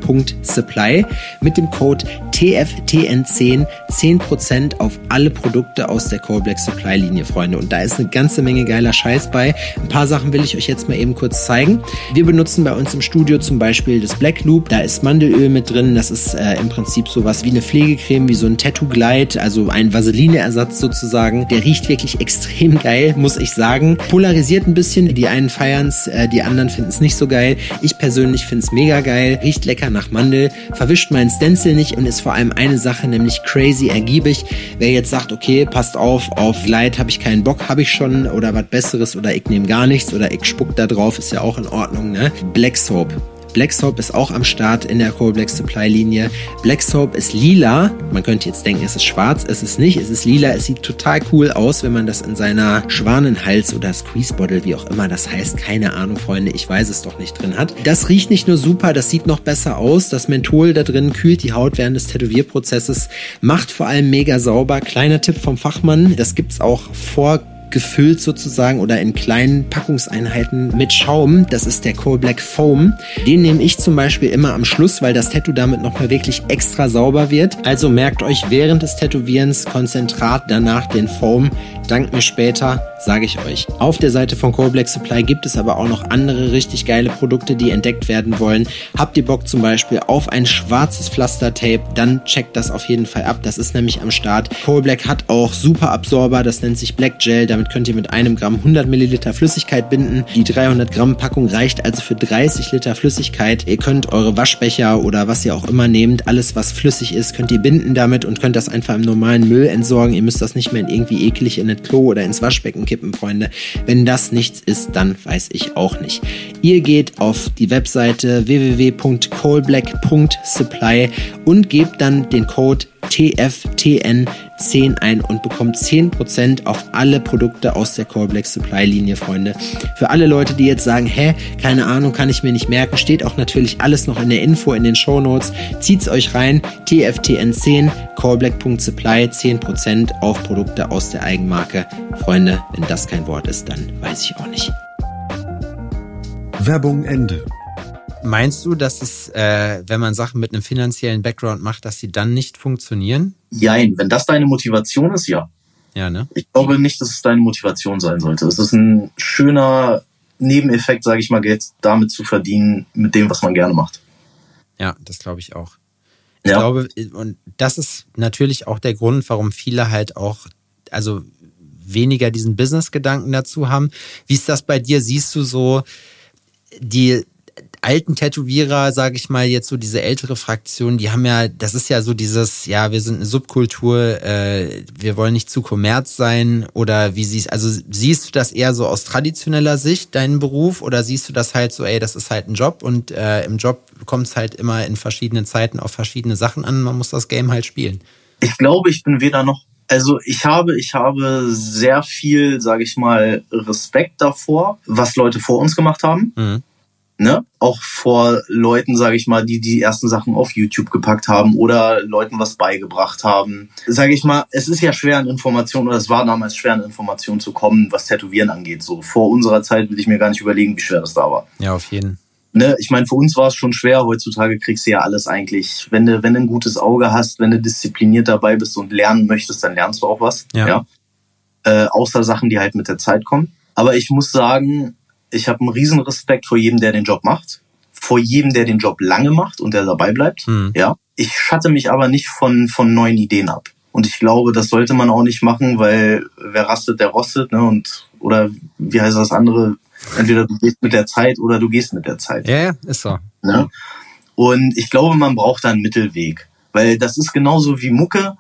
coalblack.supply, mit dem Code TFTN10 10% auf alle Produkte aus der Coal Black Supply Linie, Freunde. Und da ist eine ganze Menge geiler Scheiß bei. Ein paar Sachen will ich euch jetzt mal eben kurz zeigen. Wir benutzen bei uns im Studio zum Beispiel das Black Loop. Da ist Mandelöl mit drin. Das ist äh, im Prinzip sowas wie eine Pflegecreme, wie so ein Tattoo Glide, also ein Vaseline-Ersatz sozusagen. Der riecht wirklich extrem geil, muss ich sagen. Polarisiert ein bisschen. Die einen feiern es, äh, die anderen finden es nicht so geil. Ich persönlich finde es mega geil. Riecht lecker nach Mandel, verwischt meinen Stencil nicht und ist vor allem eine Sache, nämlich crazy ergiebig. Wer jetzt sagt, okay, passt auf, auf Light habe ich keinen Bock, habe ich schon oder was Besseres oder ich nehme gar nichts oder ich spuck da drauf, ist ja auch in Ordnung, ne? Black Soap. Black Soap ist auch am Start in der Core Black Supply Linie. Black Soap ist lila. Man könnte jetzt denken, es ist schwarz. Es ist nicht. Es ist lila. Es sieht total cool aus, wenn man das in seiner Schwanenhals oder Squeeze Bottle, wie auch immer das heißt, keine Ahnung, Freunde, ich weiß es doch nicht drin hat. Das riecht nicht nur super, das sieht noch besser aus. Das Menthol da drin kühlt die Haut während des Tätowierprozesses, macht vor allem mega sauber. Kleiner Tipp vom Fachmann, das gibt's auch vor gefüllt sozusagen oder in kleinen Packungseinheiten mit Schaum. Das ist der Coal Black Foam. Den nehme ich zum Beispiel immer am Schluss, weil das Tattoo damit nochmal wirklich extra sauber wird. Also merkt euch während des Tätowierens Konzentrat, danach den Foam. Dank mir später, sage ich euch. Auf der Seite von Coal Black Supply gibt es aber auch noch andere richtig geile Produkte, die entdeckt werden wollen. Habt ihr Bock zum Beispiel auf ein schwarzes Pflastertape, dann checkt das auf jeden Fall ab. Das ist nämlich am Start. Coal Black hat auch super Absorber, das nennt sich Black Gel. Damit könnt ihr mit einem Gramm 100 Milliliter Flüssigkeit binden. Die 300 Gramm Packung reicht also für 30 Liter Flüssigkeit. Ihr könnt eure Waschbecher oder was ihr auch immer nehmt, alles was flüssig ist, könnt ihr binden damit und könnt das einfach im normalen Müll entsorgen. Ihr müsst das nicht mehr irgendwie eklig in das Klo oder ins Waschbecken kippen, Freunde. Wenn das nichts ist, dann weiß ich auch nicht. Ihr geht auf die Webseite www.coalblack.supply und gebt dann den Code TFTN10 ein und bekommt 10% auf alle Produkte aus der Core Black Supply Linie, Freunde. Für alle Leute, die jetzt sagen, hä, keine Ahnung, kann ich mir nicht merken, steht auch natürlich alles noch in der Info in den Show Notes. Zieht's euch rein. TFTN10, coreblack.supply, 10% auf Produkte aus der Eigenmarke. Freunde, wenn das kein Wort ist, dann weiß ich auch nicht. Werbung Ende. Meinst du, dass es, äh, wenn man Sachen mit einem finanziellen Background macht, dass sie dann nicht funktionieren? Jein, wenn das deine Motivation ist, ja. Ja, ne? Ich glaube nicht, dass es deine Motivation sein sollte. Es ist ein schöner Nebeneffekt, sage ich mal, Geld damit zu verdienen, mit dem, was man gerne macht. Ja, das glaube ich auch. Ich ja. glaube, und das ist natürlich auch der Grund, warum viele halt auch, also weniger diesen Business-Gedanken dazu haben. Wie ist das bei dir? Siehst du so die alten Tätowierer, sage ich mal, jetzt so diese ältere Fraktion, die haben ja, das ist ja so dieses, ja, wir sind eine Subkultur, äh, wir wollen nicht zu kommerz sein oder wie siehst, also siehst du das eher so aus traditioneller Sicht, deinen Beruf, oder siehst du das halt so, ey, das ist halt ein Job und äh, im Job kommt es halt immer in verschiedenen Zeiten auf verschiedene Sachen an, man muss das Game halt spielen. Ich glaube, ich bin weder noch also ich habe, ich habe sehr viel, sage ich mal, Respekt davor, was Leute vor uns gemacht haben. Mhm ne, auch vor Leuten, sage ich mal, die die ersten Sachen auf YouTube gepackt haben oder Leuten was beigebracht haben. Sage ich mal, es ist ja schwer an Informationen oder es war damals schwer an Informationen zu kommen, was Tätowieren angeht. So vor unserer Zeit will ich mir gar nicht überlegen, wie schwer das da war. Ja, auf jeden. Ne, ich meine, für uns war es schon schwer. Heutzutage kriegst du ja alles eigentlich. Wenn du, wenn du ein gutes Auge hast, wenn du diszipliniert dabei bist und lernen möchtest, dann lernst du auch was. Ja. ja? Äh, außer Sachen, die halt mit der Zeit kommen. Aber ich muss sagen, ich habe einen riesen Respekt vor jedem, der den Job macht, vor jedem, der den Job lange macht und der dabei bleibt. Mhm. Ja, ich schatte mich aber nicht von von neuen Ideen ab. Und ich glaube, das sollte man auch nicht machen, weil wer rastet, der rostet, ne? Und oder wie heißt das andere? Entweder du gehst mit der Zeit oder du gehst mit der Zeit. Ja, ja ist so. Ne? Und ich glaube, man braucht da einen Mittelweg, weil das ist genauso wie Mucke.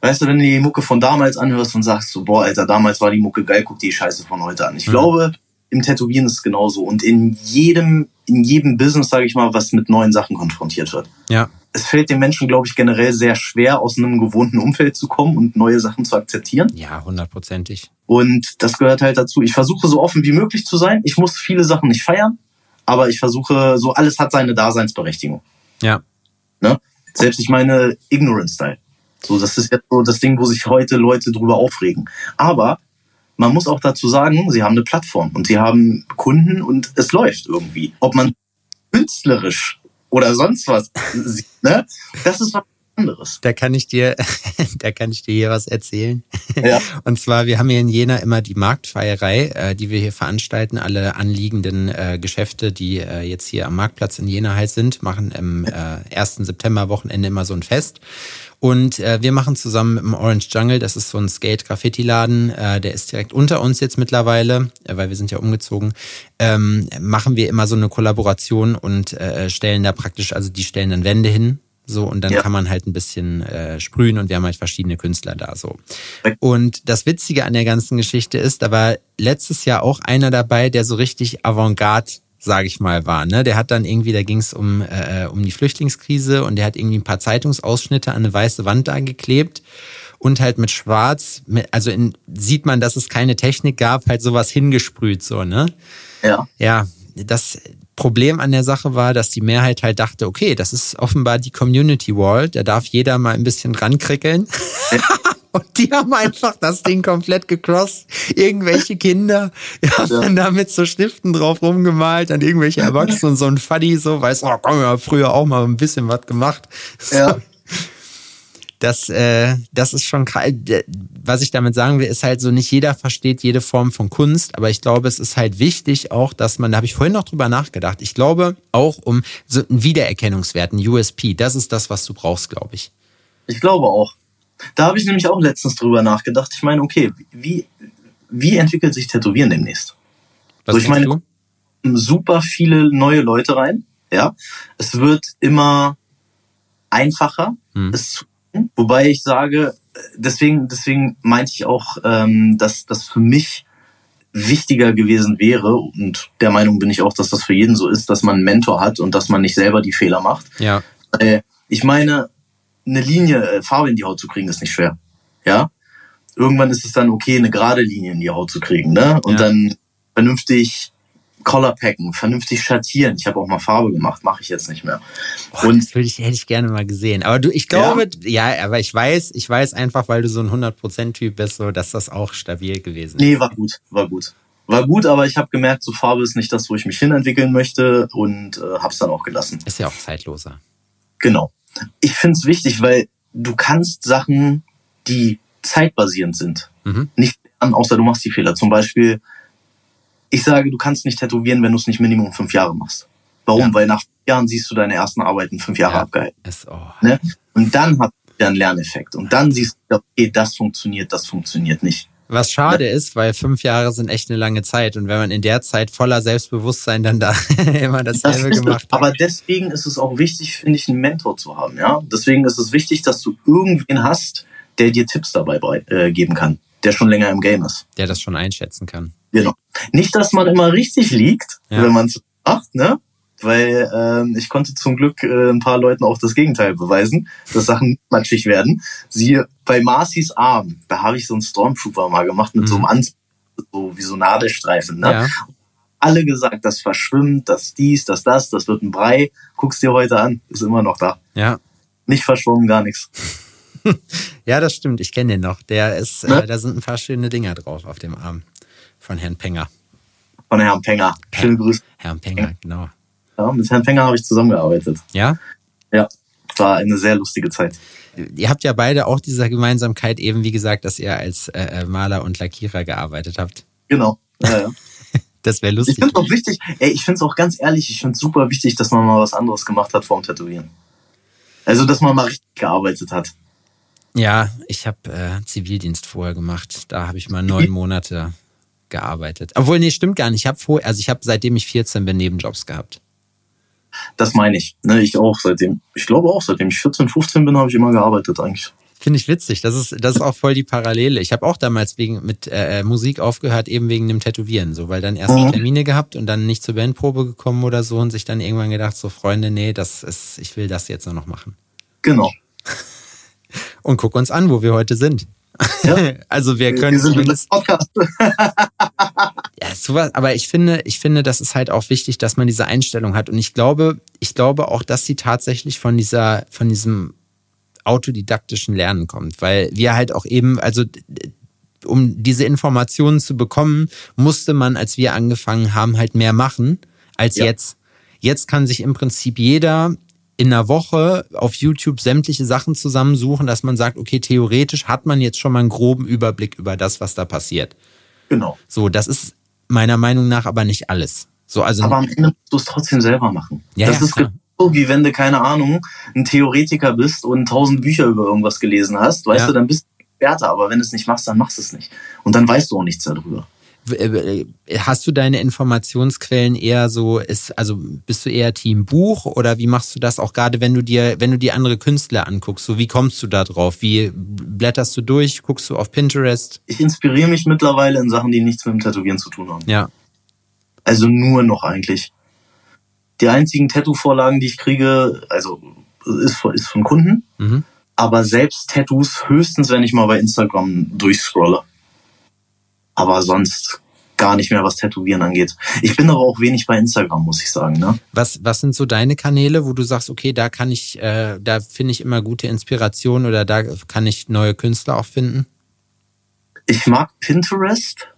Weißt du, wenn du die Mucke von damals anhörst und sagst so, boah, Alter, damals war die Mucke geil, guck die Scheiße von heute an. Ich mhm. glaube, im Tätowieren ist es genauso. Und in jedem, in jedem Business, sage ich mal, was mit neuen Sachen konfrontiert wird. Ja. Es fällt den Menschen, glaube ich, generell sehr schwer, aus einem gewohnten Umfeld zu kommen und neue Sachen zu akzeptieren. Ja, hundertprozentig. Und das gehört halt dazu. Ich versuche so offen wie möglich zu sein. Ich muss viele Sachen nicht feiern, aber ich versuche, so alles hat seine Daseinsberechtigung. Ja. Ne? Selbst ich meine Ignorance-Style. So, das ist jetzt so das Ding, wo sich heute Leute drüber aufregen. Aber man muss auch dazu sagen, sie haben eine Plattform und sie haben Kunden und es läuft irgendwie. Ob man künstlerisch oder sonst was sieht, ne? Das ist was anderes. Da kann ich dir, da kann ich dir hier was erzählen. Ja. Und zwar, wir haben hier in Jena immer die Marktfeierei, äh, die wir hier veranstalten. Alle anliegenden äh, Geschäfte, die äh, jetzt hier am Marktplatz in Jena halt sind, machen im äh, 1. September-Wochenende immer so ein Fest. Und äh, wir machen zusammen mit dem Orange Jungle, das ist so ein Skate-Graffiti-Laden, äh, der ist direkt unter uns jetzt mittlerweile, äh, weil wir sind ja umgezogen, ähm, machen wir immer so eine Kollaboration und äh, stellen da praktisch, also die stellen dann Wände hin, so, und dann ja. kann man halt ein bisschen äh, sprühen und wir haben halt verschiedene Künstler da so. Und das Witzige an der ganzen Geschichte ist, da war letztes Jahr auch einer dabei, der so richtig Avantgarde sage ich mal, war. Ne? Der hat dann irgendwie, da ging es um, äh, um die Flüchtlingskrise und der hat irgendwie ein paar Zeitungsausschnitte an eine weiße Wand da geklebt und halt mit Schwarz, mit, also in, sieht man, dass es keine Technik gab, halt sowas hingesprüht, so, ne? Ja. Ja, das Problem an der Sache war, dass die Mehrheit halt dachte, okay, das ist offenbar die Community Wall, da darf jeder mal ein bisschen rankrickeln. Und die haben einfach das Ding komplett gecrossed. Irgendwelche Kinder haben ja. dann da mit so Stiften drauf rumgemalt, dann irgendwelche Erwachsenen, so ein Fuddy, so, weißt du, oh, komm, wir haben früher auch mal ein bisschen was gemacht. So. Ja. Das, äh, das ist schon krass. Was ich damit sagen will, ist halt so, nicht jeder versteht jede Form von Kunst, aber ich glaube, es ist halt wichtig auch, dass man, da habe ich vorhin noch drüber nachgedacht, ich glaube auch um so einen Wiedererkennungswert, ein USP, das ist das, was du brauchst, glaube ich. Ich glaube auch. Da habe ich nämlich auch letztens drüber nachgedacht. Ich meine, okay, wie, wie entwickelt sich Tätowieren demnächst? Was also ich meine, du? super viele neue Leute rein. Ja, es wird immer einfacher, hm. es zu Wobei ich sage, deswegen, deswegen meinte ich auch, ähm, dass das für mich wichtiger gewesen wäre und der Meinung bin ich auch, dass das für jeden so ist, dass man einen Mentor hat und dass man nicht selber die Fehler macht. Ja. Ich meine, eine Linie, äh, Farbe in die Haut zu kriegen, ist nicht schwer. Ja. Irgendwann ist es dann okay, eine gerade Linie in die Haut zu kriegen, ne? Und ja. dann vernünftig Color packen, vernünftig schattieren. Ich habe auch mal Farbe gemacht, mache ich jetzt nicht mehr. Boah, und das würde ich hätte ich gerne mal gesehen. Aber du, ich glaube, ja? ja, aber ich weiß, ich weiß einfach, weil du so ein 100% Typ bist, so, dass das auch stabil gewesen ist. Nee, war gut, war gut. War gut, aber ich habe gemerkt, so Farbe ist nicht das, wo ich mich hinentwickeln möchte und äh, habe es dann auch gelassen. Ist ja auch zeitloser. Genau ich finde es wichtig, weil du kannst Sachen, die zeitbasierend sind, mhm. nicht lernen, außer du machst die Fehler. Zum Beispiel, ich sage, du kannst nicht tätowieren, wenn du es nicht Minimum fünf Jahre machst. Warum? Ja. Weil nach fünf Jahren siehst du deine ersten Arbeiten fünf Jahre ja. abgehalten. Oh. Ne? Und dann hat der einen Lerneffekt. Und dann siehst du, okay, das funktioniert, das funktioniert nicht. Was schade ist, weil fünf Jahre sind echt eine lange Zeit und wenn man in der Zeit voller Selbstbewusstsein dann da immer dasselbe das gemacht hat. Aber deswegen ist es auch wichtig, finde ich, einen Mentor zu haben. Ja, deswegen ist es wichtig, dass du irgendwen hast, der dir Tipps dabei äh, geben kann, der schon länger im Game ist, der das schon einschätzen kann. Genau. Nicht, dass man immer richtig liegt, ja. wenn man es macht, ne? Weil ähm, ich konnte zum Glück äh, ein paar Leuten auch das Gegenteil beweisen, dass Sachen matschig werden. Sie bei Marcy's Arm, da habe ich so einen Stormtrooper mal gemacht mit mhm. so einem Anzug, so wie so Nadelstreifen. Ne? Ja. Alle gesagt, das verschwimmt, das dies, das das, das wird ein Brei. Guck's dir heute an, ist immer noch da. Ja. Nicht verschwommen, gar nichts. ja, das stimmt. Ich kenne den noch. Der ist, ne? äh, da sind ein paar schöne Dinger drauf auf dem Arm von Herrn Penger. Von Herrn Penger. Schöne Grüße. Herrn Penger, genau. Ja, mit Herrn Fenger habe ich zusammengearbeitet. Ja? Ja, war eine sehr lustige Zeit. Ihr habt ja beide auch diese Gemeinsamkeit eben, wie gesagt, dass ihr als äh, äh Maler und Lackierer gearbeitet habt. Genau. Ja, ja. das wäre lustig. Ich finde es auch wichtig, ey, ich finde es auch ganz ehrlich, ich finde es super wichtig, dass man mal was anderes gemacht hat vor dem Tätowieren. Also, dass man mal richtig gearbeitet hat. Ja, ich habe äh, Zivildienst vorher gemacht. Da habe ich mal neun Monate gearbeitet. Obwohl, nee, stimmt gar nicht. Ich habe vorher, also ich habe seitdem ich 14 bin Nebenjobs gehabt. Das meine ich. Ne, ich auch seitdem, ich glaube auch, seitdem ich 14, 15 bin, habe ich immer gearbeitet eigentlich. Finde ich witzig. Das ist, das ist auch voll die Parallele. Ich habe auch damals wegen mit äh, Musik aufgehört, eben wegen dem Tätowieren. So, weil dann erste mhm. Termine gehabt und dann nicht zur Bandprobe gekommen oder so und sich dann irgendwann gedacht, so Freunde, nee, das ist, ich will das jetzt nur noch machen. Genau. Und guck uns an, wo wir heute sind. Ja. also wir können wir sind zumindest. Podcast. ja, sowas, aber ich finde, ich finde, das ist halt auch wichtig, dass man diese Einstellung hat. Und ich glaube, ich glaube auch, dass sie tatsächlich von dieser, von diesem autodidaktischen Lernen kommt, weil wir halt auch eben, also um diese Informationen zu bekommen, musste man, als wir angefangen haben, halt mehr machen als ja. jetzt. Jetzt kann sich im Prinzip jeder in einer Woche auf YouTube sämtliche Sachen zusammensuchen, dass man sagt, okay, theoretisch hat man jetzt schon mal einen groben Überblick über das, was da passiert. Genau. So, das ist meiner Meinung nach aber nicht alles. So, also aber am Ende musst du es trotzdem selber machen. Ja, das ja, ist klar. so, wie wenn du, keine Ahnung, ein Theoretiker bist und tausend Bücher über irgendwas gelesen hast, weißt Ja. du, dann bist du Experte, aber wenn du es nicht machst, dann machst du es nicht. Und dann weißt du auch nichts darüber. Äh, hast du deine Informationsquellen eher so, ist, also bist du eher Team Buch oder wie machst du das auch gerade, wenn du dir, wenn du dir andere Künstler anguckst? So, wie kommst du da drauf? Wie blätterst du durch? Guckst du auf Pinterest? Ich inspiriere mich mittlerweile in Sachen, die nichts mit dem Tätowieren zu tun haben. Ja. Also nur noch eigentlich. Die einzigen Tattoo-Vorlagen, die ich kriege, also ist, von- ist von Kunden, Mhm. aber selbst Tattoos höchstens, wenn ich mal bei Instagram durchscrolle. Aber sonst gar nicht mehr, was Tätowieren angeht. Ich bin aber auch wenig bei Instagram, muss ich sagen. Ne? Was, was sind so deine Kanäle, wo du sagst, okay, da kann ich, äh, da finde ich immer gute Inspiration oder da kann ich neue Künstler auch finden? Ich mag Pinterest.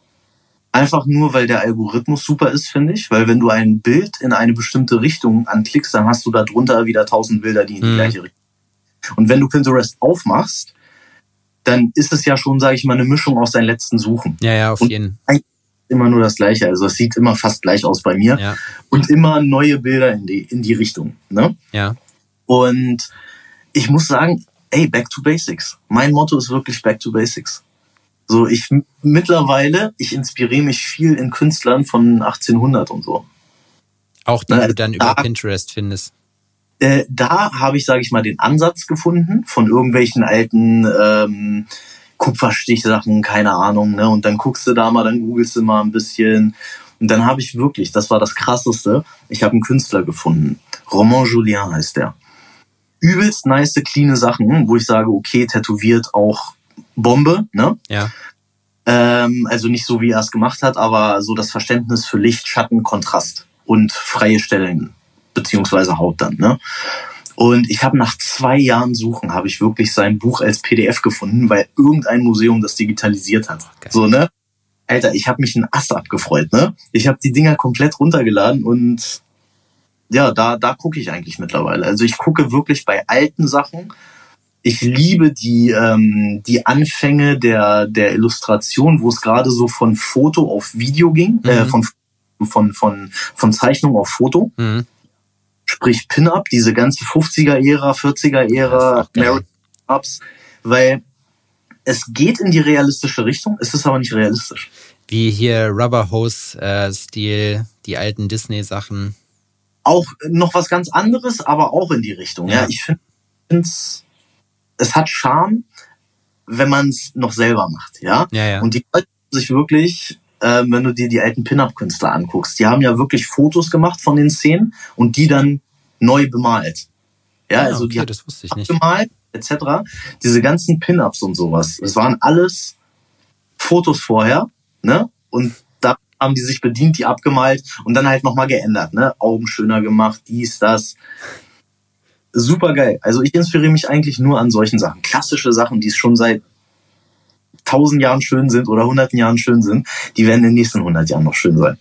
Einfach nur, weil der Algorithmus super ist, finde ich. Weil wenn du ein Bild in eine bestimmte Richtung anklickst, dann hast du da drunter wieder tausend Bilder, die in die Mhm. gleiche Richtung. Und wenn du Pinterest aufmachst, dann ist es ja schon, sage ich mal, eine Mischung aus deinen letzten Suchen. Ja, ja, auf Und- jeden. Immer nur das Gleiche. Also es sieht immer fast gleich aus bei mir. Ja, Und immer neue Bilder in die, in die Richtung. Ne? ja. Und ich muss sagen, ey, back to basics. Mein Motto ist wirklich back to basics. So, ich mittlerweile, ich inspiriere mich viel in Künstlern von 1800 und so. Auch die Na, du dann über da- Pinterest findest. Äh, da habe ich, sage ich mal, den Ansatz gefunden von irgendwelchen alten ähm, Kupferstichsachen, keine Ahnung. Ne? Und dann guckst du da mal, dann googelst du mal ein bisschen. Und dann habe ich wirklich, das war das Krasseste, ich habe einen Künstler gefunden. Romain Julien heißt der. Übelst nice, cleane Sachen, wo ich sage, okay, tätowiert auch Bombe, ne? Ja. Ähm, also nicht so, wie er es gemacht hat, aber so das Verständnis für Licht, Schatten, Kontrast und freie Stellen, beziehungsweise Haut dann. Ne? Und ich habe nach zwei Jahren Suchen, habe ich wirklich sein Buch als PDF gefunden, weil irgendein Museum das digitalisiert hat. Geil. So, ne? Alter, ich habe mich einen Ast abgefreut, ne? Ich habe die Dinger komplett runtergeladen und ja, da, da gucke ich eigentlich mittlerweile. Also ich gucke wirklich bei alten Sachen. Ich liebe die, ähm, die Anfänge der, der Illustration, wo es gerade so von Foto auf Video ging, äh, Mhm. von, von, von, von Zeichnung auf Foto. Mhm. Sprich Pin-Up, diese ganze 50er-Ära, 40er-Ära, Das ist auch geil. American Ups, weil es geht in die realistische Richtung, es ist aber nicht realistisch. Wie hier Rubber Hose äh, die alten Disney-Sachen. auch noch was ganz anderes, aber auch in die Richtung. Ja, Ja. ich finde, es es hat Charme, wenn man es noch selber macht. Ja, Ja, ja. und die Leute sich wirklich, ähm, wenn du dir die alten Pin-up-Künstler anguckst, die haben ja wirklich Fotos gemacht von den Szenen und die dann neu bemalt. Ja, Ah, also okay, die das wusste ich nicht. abgemalt etc. Diese ganzen Pin-ups und sowas, es waren alles Fotos vorher, ne? Und da haben die sich bedient, die abgemalt und dann halt nochmal geändert, ne? Augen schöner gemacht, dies, das. Super geil. Also ich inspiriere mich eigentlich nur an solchen Sachen. Klassische Sachen, die es schon seit tausend Jahren schön sind oder hunderten Jahren schön sind, die werden in den nächsten hundert Jahren noch schön sein.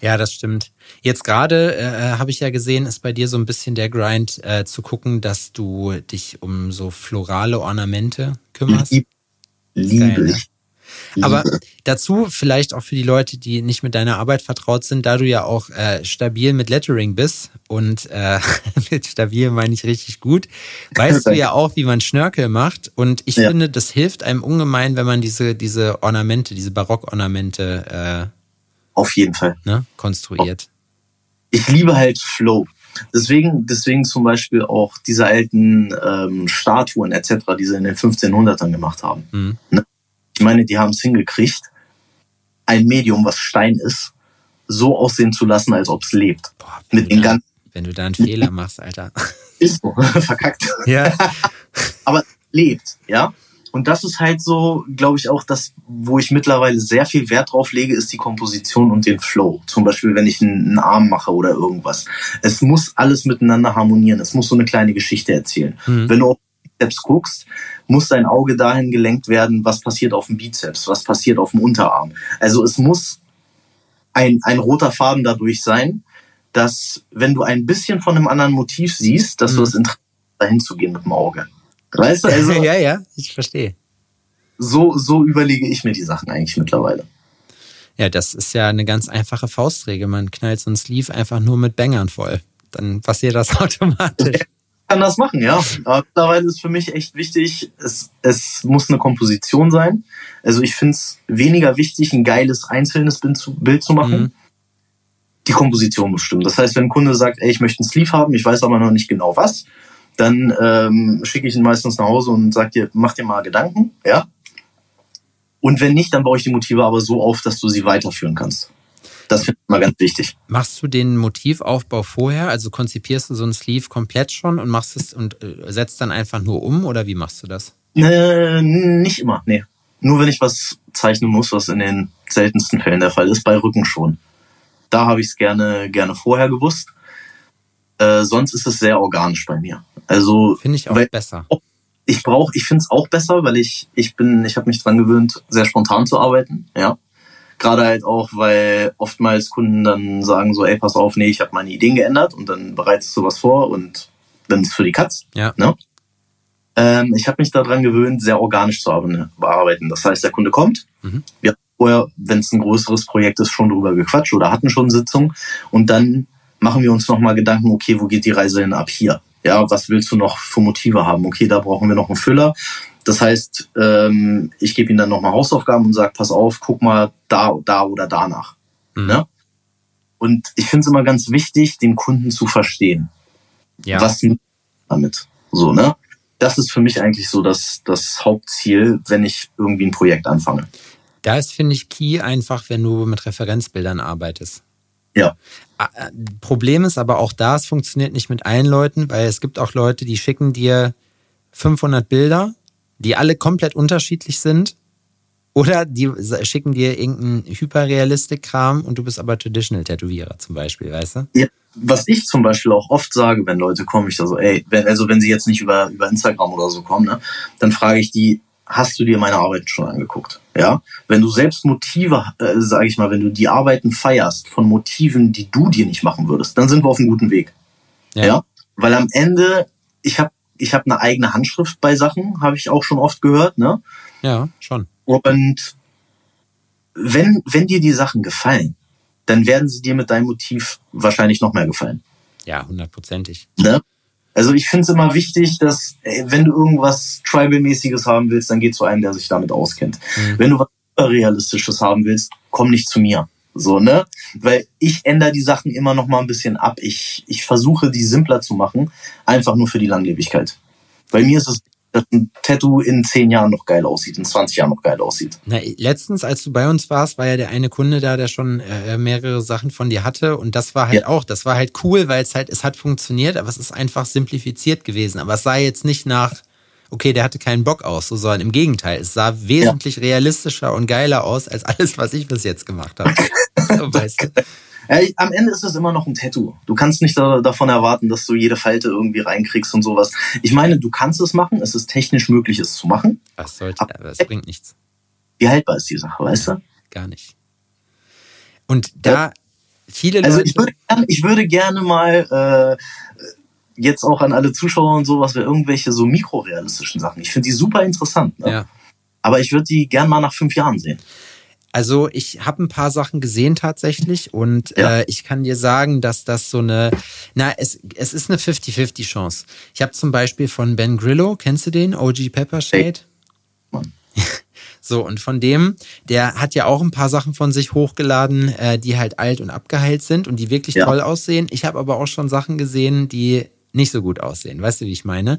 Ja, das stimmt. Jetzt gerade äh, habe ich ja gesehen, ist bei dir so ein bisschen der Grind äh, zu gucken, dass du dich um so florale Ornamente kümmerst. Lieb, liebe Geil, ne? Aber dazu vielleicht auch für die Leute, die nicht mit deiner Arbeit vertraut sind, da du ja auch äh, stabil mit Lettering bist und äh, mit stabil meine ich richtig gut, weißt du ja auch, wie man Schnörkel macht. Und ich Ja. finde, das hilft einem ungemein, wenn man diese, diese Ornamente, diese Barockornamente auf jeden Fall. äh, ne, konstruiert. Ich liebe halt Flow. Deswegen, deswegen zum Beispiel auch diese alten ähm, Statuen etc., die sie in den 1500ern gemacht haben. Mhm. Ich meine, die haben es hingekriegt, ein Medium, was Stein ist, so aussehen zu lassen, als ob es lebt. Boah, wenn, Mit du den da, ganzen wenn du da einen Fehler machst, Alter. ist so, verkackt, Ja. aber lebt, ja. Und das ist halt so, glaube ich, auch das, wo ich mittlerweile sehr viel Wert drauf lege, ist die Komposition und den Flow. Zum Beispiel, wenn ich einen, Arm mache oder irgendwas. Es muss alles miteinander harmonieren. Es muss so eine kleine Geschichte erzählen. Mhm. Wenn du auf Bizeps guckst, muss dein Auge dahin gelenkt werden, was passiert auf dem Bizeps, was passiert auf dem Unterarm. Also es muss ein, ein roter Faden dadurch sein, dass wenn du ein bisschen von einem anderen Motiv siehst, dass mhm. du das Interesse dahin zu gehen mit dem Auge. Weißt du, also. ja, ja, ich verstehe. So, so überlege ich mir die Sachen eigentlich mittlerweile. Ja, das ist ja eine ganz einfache Faustregel. Man knallt so ein Sleeve einfach nur mit Bangern voll. Dann passiert das automatisch. Ich kann das machen, ja. Aber mittlerweile ist für mich echt wichtig, es, es muss eine Komposition sein. Also ich finde es weniger wichtig, ein geiles einzelnes Bild zu, Bild zu machen. Mhm. Die Komposition muss stimmen. Das heißt, wenn ein Kunde sagt, ey, ich möchte ein Sleeve haben, ich weiß aber noch nicht genau was, dann ähm, schicke ich ihn meistens nach Hause und sage dir, mach dir mal Gedanken, ja. Und wenn nicht, dann baue ich die Motive aber so auf, dass du sie weiterführen kannst. Das finde ich immer ganz wichtig. Machst du den Motivaufbau vorher? Also konzipierst du so ein Sleeve komplett schon und machst es und äh, setzt dann einfach nur um oder wie machst du das? Äh, nicht immer, nee. Nur wenn ich was zeichnen muss, was in den seltensten Fällen der Fall ist, bei Rücken schon. Da habe ich es gerne, gerne vorher gewusst. Äh, sonst ist es sehr organisch bei mir. Also finde ich auch weil, besser. Ich brauche, ich finde es auch besser, weil ich ich bin, ich habe mich dran gewöhnt, sehr spontan zu arbeiten. Ja, gerade halt auch, weil oftmals Kunden dann sagen so, ey, pass auf, nee, ich habe meine Ideen geändert und dann bereitest du was vor und dann ist für die Katz. Ja. Ne? Ähm, ich habe mich daran gewöhnt, sehr organisch zu arbeiten. Das heißt, der Kunde kommt. Mhm. Wir haben vorher, wenn es ein größeres Projekt ist, schon drüber gequatscht oder hatten schon Sitzung. Und dann machen wir uns nochmal Gedanken, okay, wo geht die Reise denn ab hier? Ja, was willst du noch für Motive haben? Okay, da brauchen wir noch einen Füller. Das heißt, ähm, ich gebe ihm dann nochmal Hausaufgaben und sage, pass auf, guck mal da, da oder danach. Mhm. Ne? Und ich finde es immer ganz wichtig, den Kunden zu verstehen. Ja. Was damit? So, ne? das ist für mich eigentlich so das, das Hauptziel, wenn ich irgendwie ein Projekt anfange. Da ist, finde ich, key einfach, wenn du mit Referenzbildern arbeitest. Ja. Ah, äh, Problem ist aber auch da, es funktioniert nicht mit allen Leuten, weil es gibt auch Leute, die schicken dir 500 Bilder, die alle komplett unterschiedlich sind. Oder die schicken dir irgendeinen Hyperrealistik-Kram und du bist aber Traditional-Tätowierer zum Beispiel, weißt du? Ja, was ich zum Beispiel auch oft sage, wenn Leute kommen, ich so, ey, also wenn sie jetzt nicht über, über Instagram oder so kommen, ne, dann frage ich die, hast du dir meine Arbeiten schon angeguckt? Ja, wenn du selbst Motive, äh, sage ich mal, wenn du die Arbeiten feierst von Motiven, die du dir nicht machen würdest, dann sind wir auf einem guten Weg. Ja, ja? weil am Ende, ich habe ich hab eine eigene Handschrift bei Sachen, habe ich auch schon oft gehört, ne? Ja, schon. Und wenn wenn dir die Sachen gefallen, dann werden sie dir mit deinem Motiv wahrscheinlich noch mehr gefallen. Ja, hundertprozentig. Ne? Also ich finde es immer wichtig, dass ey, wenn du irgendwas Tribal-mäßiges haben willst, dann geh zu einem, der sich damit auskennt. Mhm. Wenn du was Realistisches haben willst, komm nicht zu mir. So, ne? Weil ich ändere die Sachen immer noch mal ein bisschen ab. Ich, ich versuche, die simpler zu machen, einfach nur für die Langlebigkeit. Bei mir ist es dass ein Tattoo in zehn Jahren noch geil aussieht, in 20 Jahren noch geil aussieht. Na, letztens, als du bei uns warst, war ja der eine Kunde da, der schon äh, mehrere Sachen von dir hatte und das war halt ja. auch, das war halt cool, weil es halt, es hat funktioniert, aber es ist einfach simplifiziert gewesen. Aber es sah jetzt nicht nach, okay, der hatte keinen Bock aus, so, sondern im Gegenteil, es sah wesentlich ja. realistischer und geiler aus als alles, was ich bis jetzt gemacht habe. weißt du. Am Ende ist es immer noch ein Tattoo. Du kannst nicht da, davon erwarten, dass du jede Falte irgendwie reinkriegst und sowas. Ich meine, du kannst es machen, es ist technisch möglich, es zu machen. Was sollte, aber es bringt nichts. Wie haltbar ist die Sache, weißt du? Gar nicht. Und da ja. viele also Leute. Also ich würde, ich würde gerne mal äh, jetzt auch an alle Zuschauer und sowas, irgendwelche so mikrorealistischen Sachen. Ich finde die super interessant. Ne? Ja. Aber ich würde die gern mal nach fünf Jahren sehen. Also ich habe ein paar Sachen gesehen tatsächlich und ja. äh, ich kann dir sagen, dass das so eine, na, es, es ist eine 50-50 Chance. Ich habe zum Beispiel von Ben Grillo, kennst du den? OG Pepper Shade? Hey. So, und von dem, der hat ja auch ein paar Sachen von sich hochgeladen, äh, die halt alt und abgeheilt sind und die wirklich ja. toll aussehen. Ich habe aber auch schon Sachen gesehen, die nicht so gut aussehen. Weißt du, wie ich meine?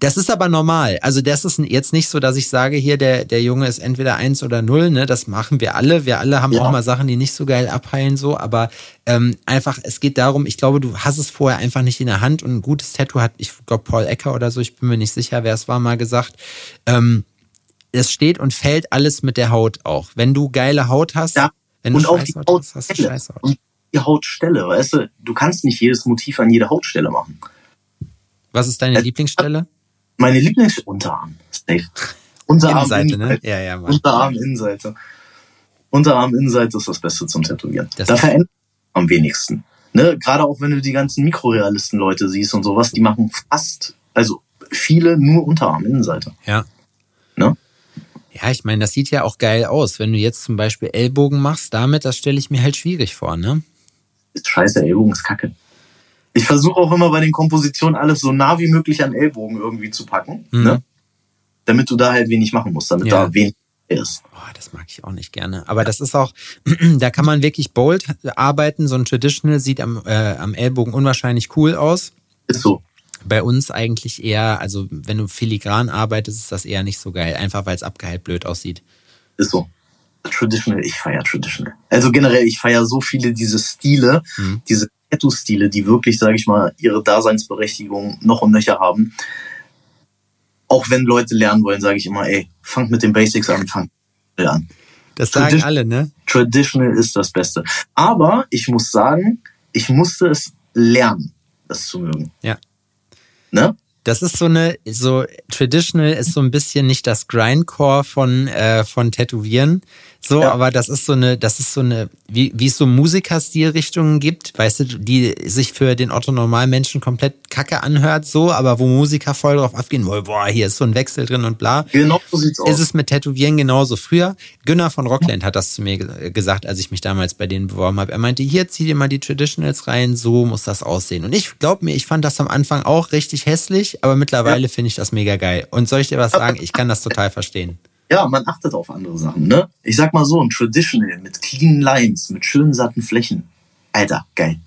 Das ist aber normal. Also das ist jetzt nicht so, dass ich sage, hier, der, der Junge ist entweder eins oder null, ne? Das machen wir alle. Wir alle haben ja. auch mal Sachen, die nicht so geil abheilen, so, aber ähm, einfach, es geht darum, ich glaube, du hast es vorher einfach nicht in der Hand und ein gutes Tattoo hat, ich glaube, Paul Ecker oder so, ich bin mir nicht sicher, wer es war, mal gesagt, ähm, es steht und fällt alles mit der Haut auch. Wenn du geile Haut hast, ja. wenn du und auch die Haut hast, hast du Scheißhaut. Und die Hautstelle, weißt du, du kannst nicht jedes Motiv an jeder Hautstelle machen. Was ist deine äh, Lieblingsstelle? Meine Lieblingsstelle, Unterarm. Unterarm, Innenseite, Innenseite, ne? Ja, ja, Mann. Unterarm, Innenseite. Unterarm, Innenseite ist das Beste zum Tätowieren. Das da verändert am wenigsten. Ne, gerade auch wenn du die ganzen Mikrorealisten-Leute siehst und sowas, die machen fast, also viele nur Unterarm-Innenseite. Ja. Ne? Ja, ich meine, das sieht ja auch geil aus. Wenn du jetzt zum Beispiel Ellbogen machst, damit, das stelle ich mir halt schwierig vor, ne? Ist scheiße, Ellbogen ist kacke. Ich versuche auch immer bei den Kompositionen alles so nah wie möglich an Ellbogen irgendwie zu packen, Mhm. ne? Damit du da halt wenig machen musst, damit Ja. da wenig ist. Boah, das mag ich auch nicht gerne. Aber das ist auch, da kann man wirklich bold arbeiten. So ein Traditional sieht am, äh, am Ellbogen unwahrscheinlich cool aus. Ist so. Bei uns eigentlich eher, also wenn du filigran arbeitest, ist das eher nicht so geil. Einfach weil es abgeheilt blöd aussieht. Ist so. Traditional, ich feiere Traditional. Also generell, ich feiere so viele diese Stile, Mhm. diese Tattoo-Stile, die wirklich, sage ich mal, ihre Daseinsberechtigung noch und nöcher haben. Auch wenn Leute lernen wollen, sage ich immer, ey, fangt mit den Basics an, fangt an. Das sagen Tradition- alle, ne? Traditional ist das Beste. Aber ich muss sagen, ich musste es lernen, das zu mögen. Ja. Ne? Das ist so eine, so traditional ist so ein bisschen nicht das Grindcore von äh, von Tätowieren, so, Ja. aber das ist so eine, das ist so eine, wie wie es so Musikerstilrichtungen gibt, weißt du, die sich für den Otto Normalmenschen komplett Kacke anhört, so, aber wo Musiker voll drauf abgehen, boah, hier ist so ein Wechsel drin und bla. Genau so sieht's aus. Ist es mit Tätowieren genauso? Früher, Günnar von Rockland hat das zu mir ge- gesagt, als ich mich damals bei denen beworben habe. Er meinte, hier zieh dir mal die Traditionals rein, so muss das aussehen. Und ich glaub mir, ich fand das am Anfang auch richtig hässlich, aber mittlerweile finde ich das mega geil. Und soll ich dir was sagen? Ich kann das total verstehen. Ja, man achtet auf andere Sachen, ne? Ich sag mal so, ein Traditional mit clean Lines, mit schönen satten Flächen. Alter, geil.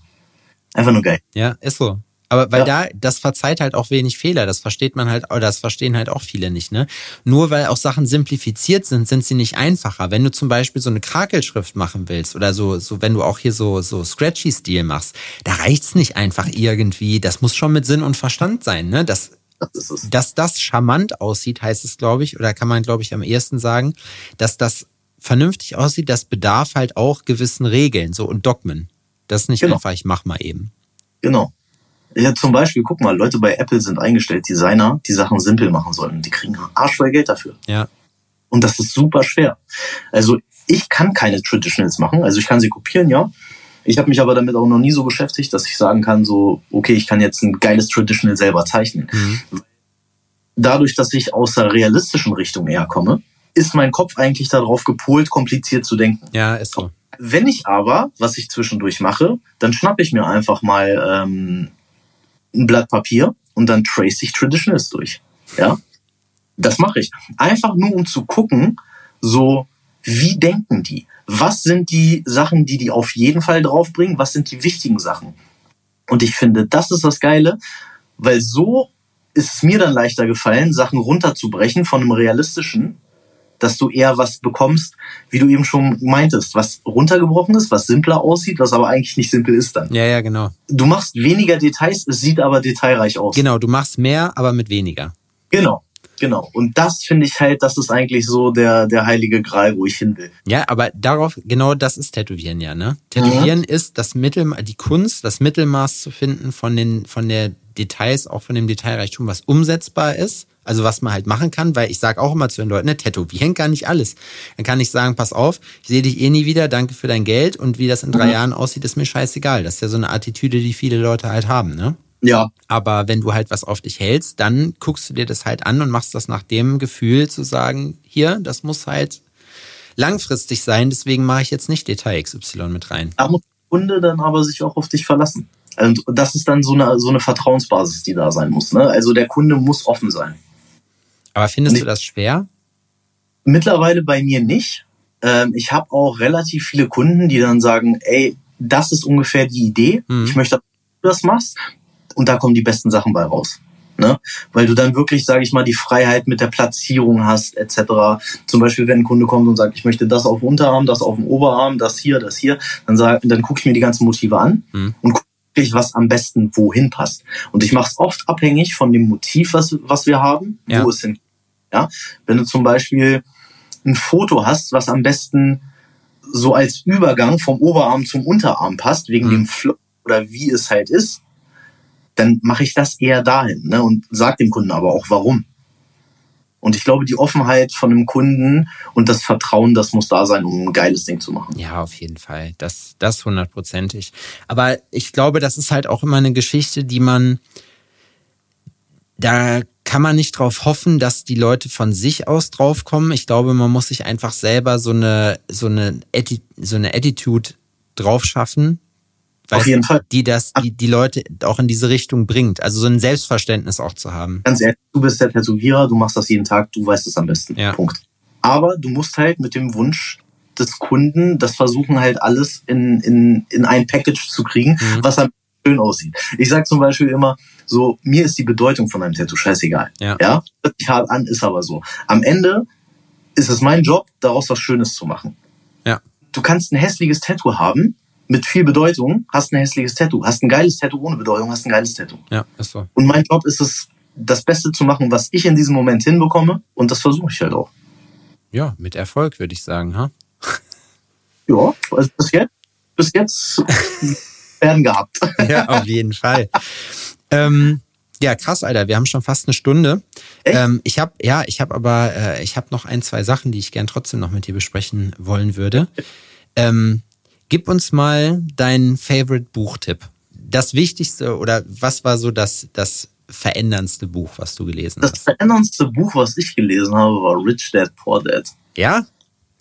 Einfach nur geil. Ja, ist so. Aber weil Ja. da, das verzeiht halt auch wenig Fehler. Das versteht man halt, oder das verstehen halt auch viele nicht, ne? Nur weil auch Sachen simplifiziert sind, sind sie nicht einfacher. Wenn du zum Beispiel so eine Krakelschrift machen willst oder so, so wenn du auch hier so, so Scratchy-Stil machst, da reicht's nicht einfach irgendwie. Das muss schon mit Sinn und Verstand sein, ne? Das, Das ist es. dass das charmant aussieht, heißt es, glaube ich, oder kann man, glaube ich, am ehesten sagen, dass das vernünftig aussieht, das bedarf halt auch gewissen Regeln, so und Dogmen. Das ist nicht Genau. einfach, ich mach mal eben. Genau. Ja, zum Beispiel, guck mal, Leute bei Apple sind eingestellt, Designer, die Sachen simpel machen sollen. Die kriegen arschvoll Geld dafür. Ja. Und das ist super schwer. Also ich kann keine Traditionals machen. Also ich kann sie kopieren, ja. Ich habe mich aber damit auch noch nie so beschäftigt, dass ich sagen kann, so, okay, ich kann jetzt ein geiles Traditional selber zeichnen. Mhm. Dadurch, dass ich aus der realistischen Richtung eher komme, ist mein Kopf eigentlich darauf gepolt, kompliziert zu denken. Ja, ist so. Wenn ich aber, was ich zwischendurch mache, dann schnappe ich mir einfach mal ähm, ein Blatt Papier und dann trace ich Traditionals durch. Ja, das mache ich. Einfach nur, um zu gucken, so, wie denken die? Was sind die Sachen, die die auf jeden Fall draufbringen? Was sind die wichtigen Sachen? Und ich finde, das ist das Geile, weil so ist es mir dann leichter gefallen, Sachen runterzubrechen von einem realistischen, dass du eher was bekommst, wie du eben schon meintest, was runtergebrochen ist, was simpler aussieht, was aber eigentlich nicht simpel ist dann. Ja, ja, genau. Du machst weniger Details, es sieht aber detailreich aus. Genau, du machst mehr, aber mit weniger. Genau, genau. Und das finde ich halt, das ist eigentlich so der, der heilige Gral, wo ich hin will. Ja, aber darauf, genau das ist Tätowieren ja, ne? Tätowieren ist das Mittel, die Kunst, das Mittelmaß zu finden von den, von der Details, auch von dem Detailreichtum, was umsetzbar ist. Also was man halt machen kann, weil ich sage auch immer zu den Leuten, ne, tätowieren kann nicht alles. Dann kann ich sagen, pass auf, ich sehe dich eh nie wieder, danke für dein Geld und wie das in drei Mhm. Jahren aussieht, ist mir scheißegal. Das ist ja so eine Attitüde, die viele Leute halt haben, ne? Ja, Aber wenn du halt was auf dich hältst, dann guckst du dir das halt an und machst das nach dem Gefühl zu sagen, hier, das muss halt langfristig sein, deswegen mache ich jetzt nicht Detail XY mit rein. da muss der Kunde dann aber sich auch auf dich verlassen. Und das ist dann so eine, so eine Vertrauensbasis, die da sein muss. Ne? Also der Kunde muss offen sein. Aber findest Nee. du das schwer? Mittlerweile bei mir nicht. Ähm, ich habe auch relativ viele Kunden, die dann sagen, ey, das ist ungefähr die Idee. Mhm. Ich möchte, dass du das machst. Und da kommen die besten Sachen bei raus. Ne? Weil du dann wirklich, sage ich mal, die Freiheit mit der Platzierung hast, etc. Zum Beispiel, wenn ein Kunde kommt und sagt, ich möchte das auf dem Unterarm, das auf dem Oberarm, das hier, das hier, dann, sag, dann gucke ich mir die ganzen Motive an Mhm. und gucke, was am besten wohin passt. Und ich mache es oft abhängig von dem Motiv, was, was wir haben, Ja. wo es hin. Ja? Wenn du zum Beispiel ein Foto hast, was am besten so als Übergang vom Oberarm zum Unterarm passt, wegen Mhm. dem Flow oder wie es halt ist, dann mache ich das eher dahin ne? und sag dem Kunden aber auch warum. Und ich glaube, die Offenheit von einem Kunden und das Vertrauen, das muss da sein, um ein geiles Ding zu machen. Ja, auf jeden Fall. Das, das hundertprozentig. Aber ich glaube, das ist halt auch immer eine Geschichte, die man, da kann man nicht drauf hoffen, dass die Leute von sich aus draufkommen. Ich glaube, man muss sich einfach selber so eine, so eine Attitude drauf schaffen, Auf jeden Fall. Die das, die, die Leute auch in diese Richtung bringt. Also so ein Selbstverständnis auch zu haben. Ganz ehrlich, du bist der Tätowierer, du machst das jeden Tag, du weißt es am besten. Ja. Punkt. Aber du musst halt mit dem Wunsch des Kunden das versuchen halt alles in, in, in ein Package zu kriegen, mhm. was am schön aussieht. Ich sag zum Beispiel immer, so, mir ist die Bedeutung von einem Tattoo scheißegal. Ja. ja? Hört sich hart an, ist aber so. Am Ende ist es mein Job, daraus was Schönes zu machen. Ja. Du kannst ein hässliches Tattoo haben, mit viel Bedeutung, hast ein hässliches Tattoo. Hast ein geiles Tattoo ohne Bedeutung, hast ein geiles Tattoo. Ja, ist so. Und mein Job ist es, das Beste zu machen, was ich in diesem Moment hinbekomme. Und das versuche ich halt auch. Ja, mit Erfolg, würde ich sagen, ha? Ja, also bis jetzt, bis jetzt werden gehabt. ja, auf jeden Fall. ähm, ja, krass, Alter. Wir haben schon fast eine Stunde. Ähm, ich habe, ja, ich habe aber, äh, ich habe noch ein, zwei Sachen, die ich gern trotzdem noch mit dir besprechen wollen würde. Ähm, Gib uns mal deinen Favorite Buchtipp. Das Wichtigste oder was war so das, das veränderndste Buch, was du gelesen das hast? Das veränderndste Buch, was ich gelesen habe, war Rich Dad Poor Dad. Ja?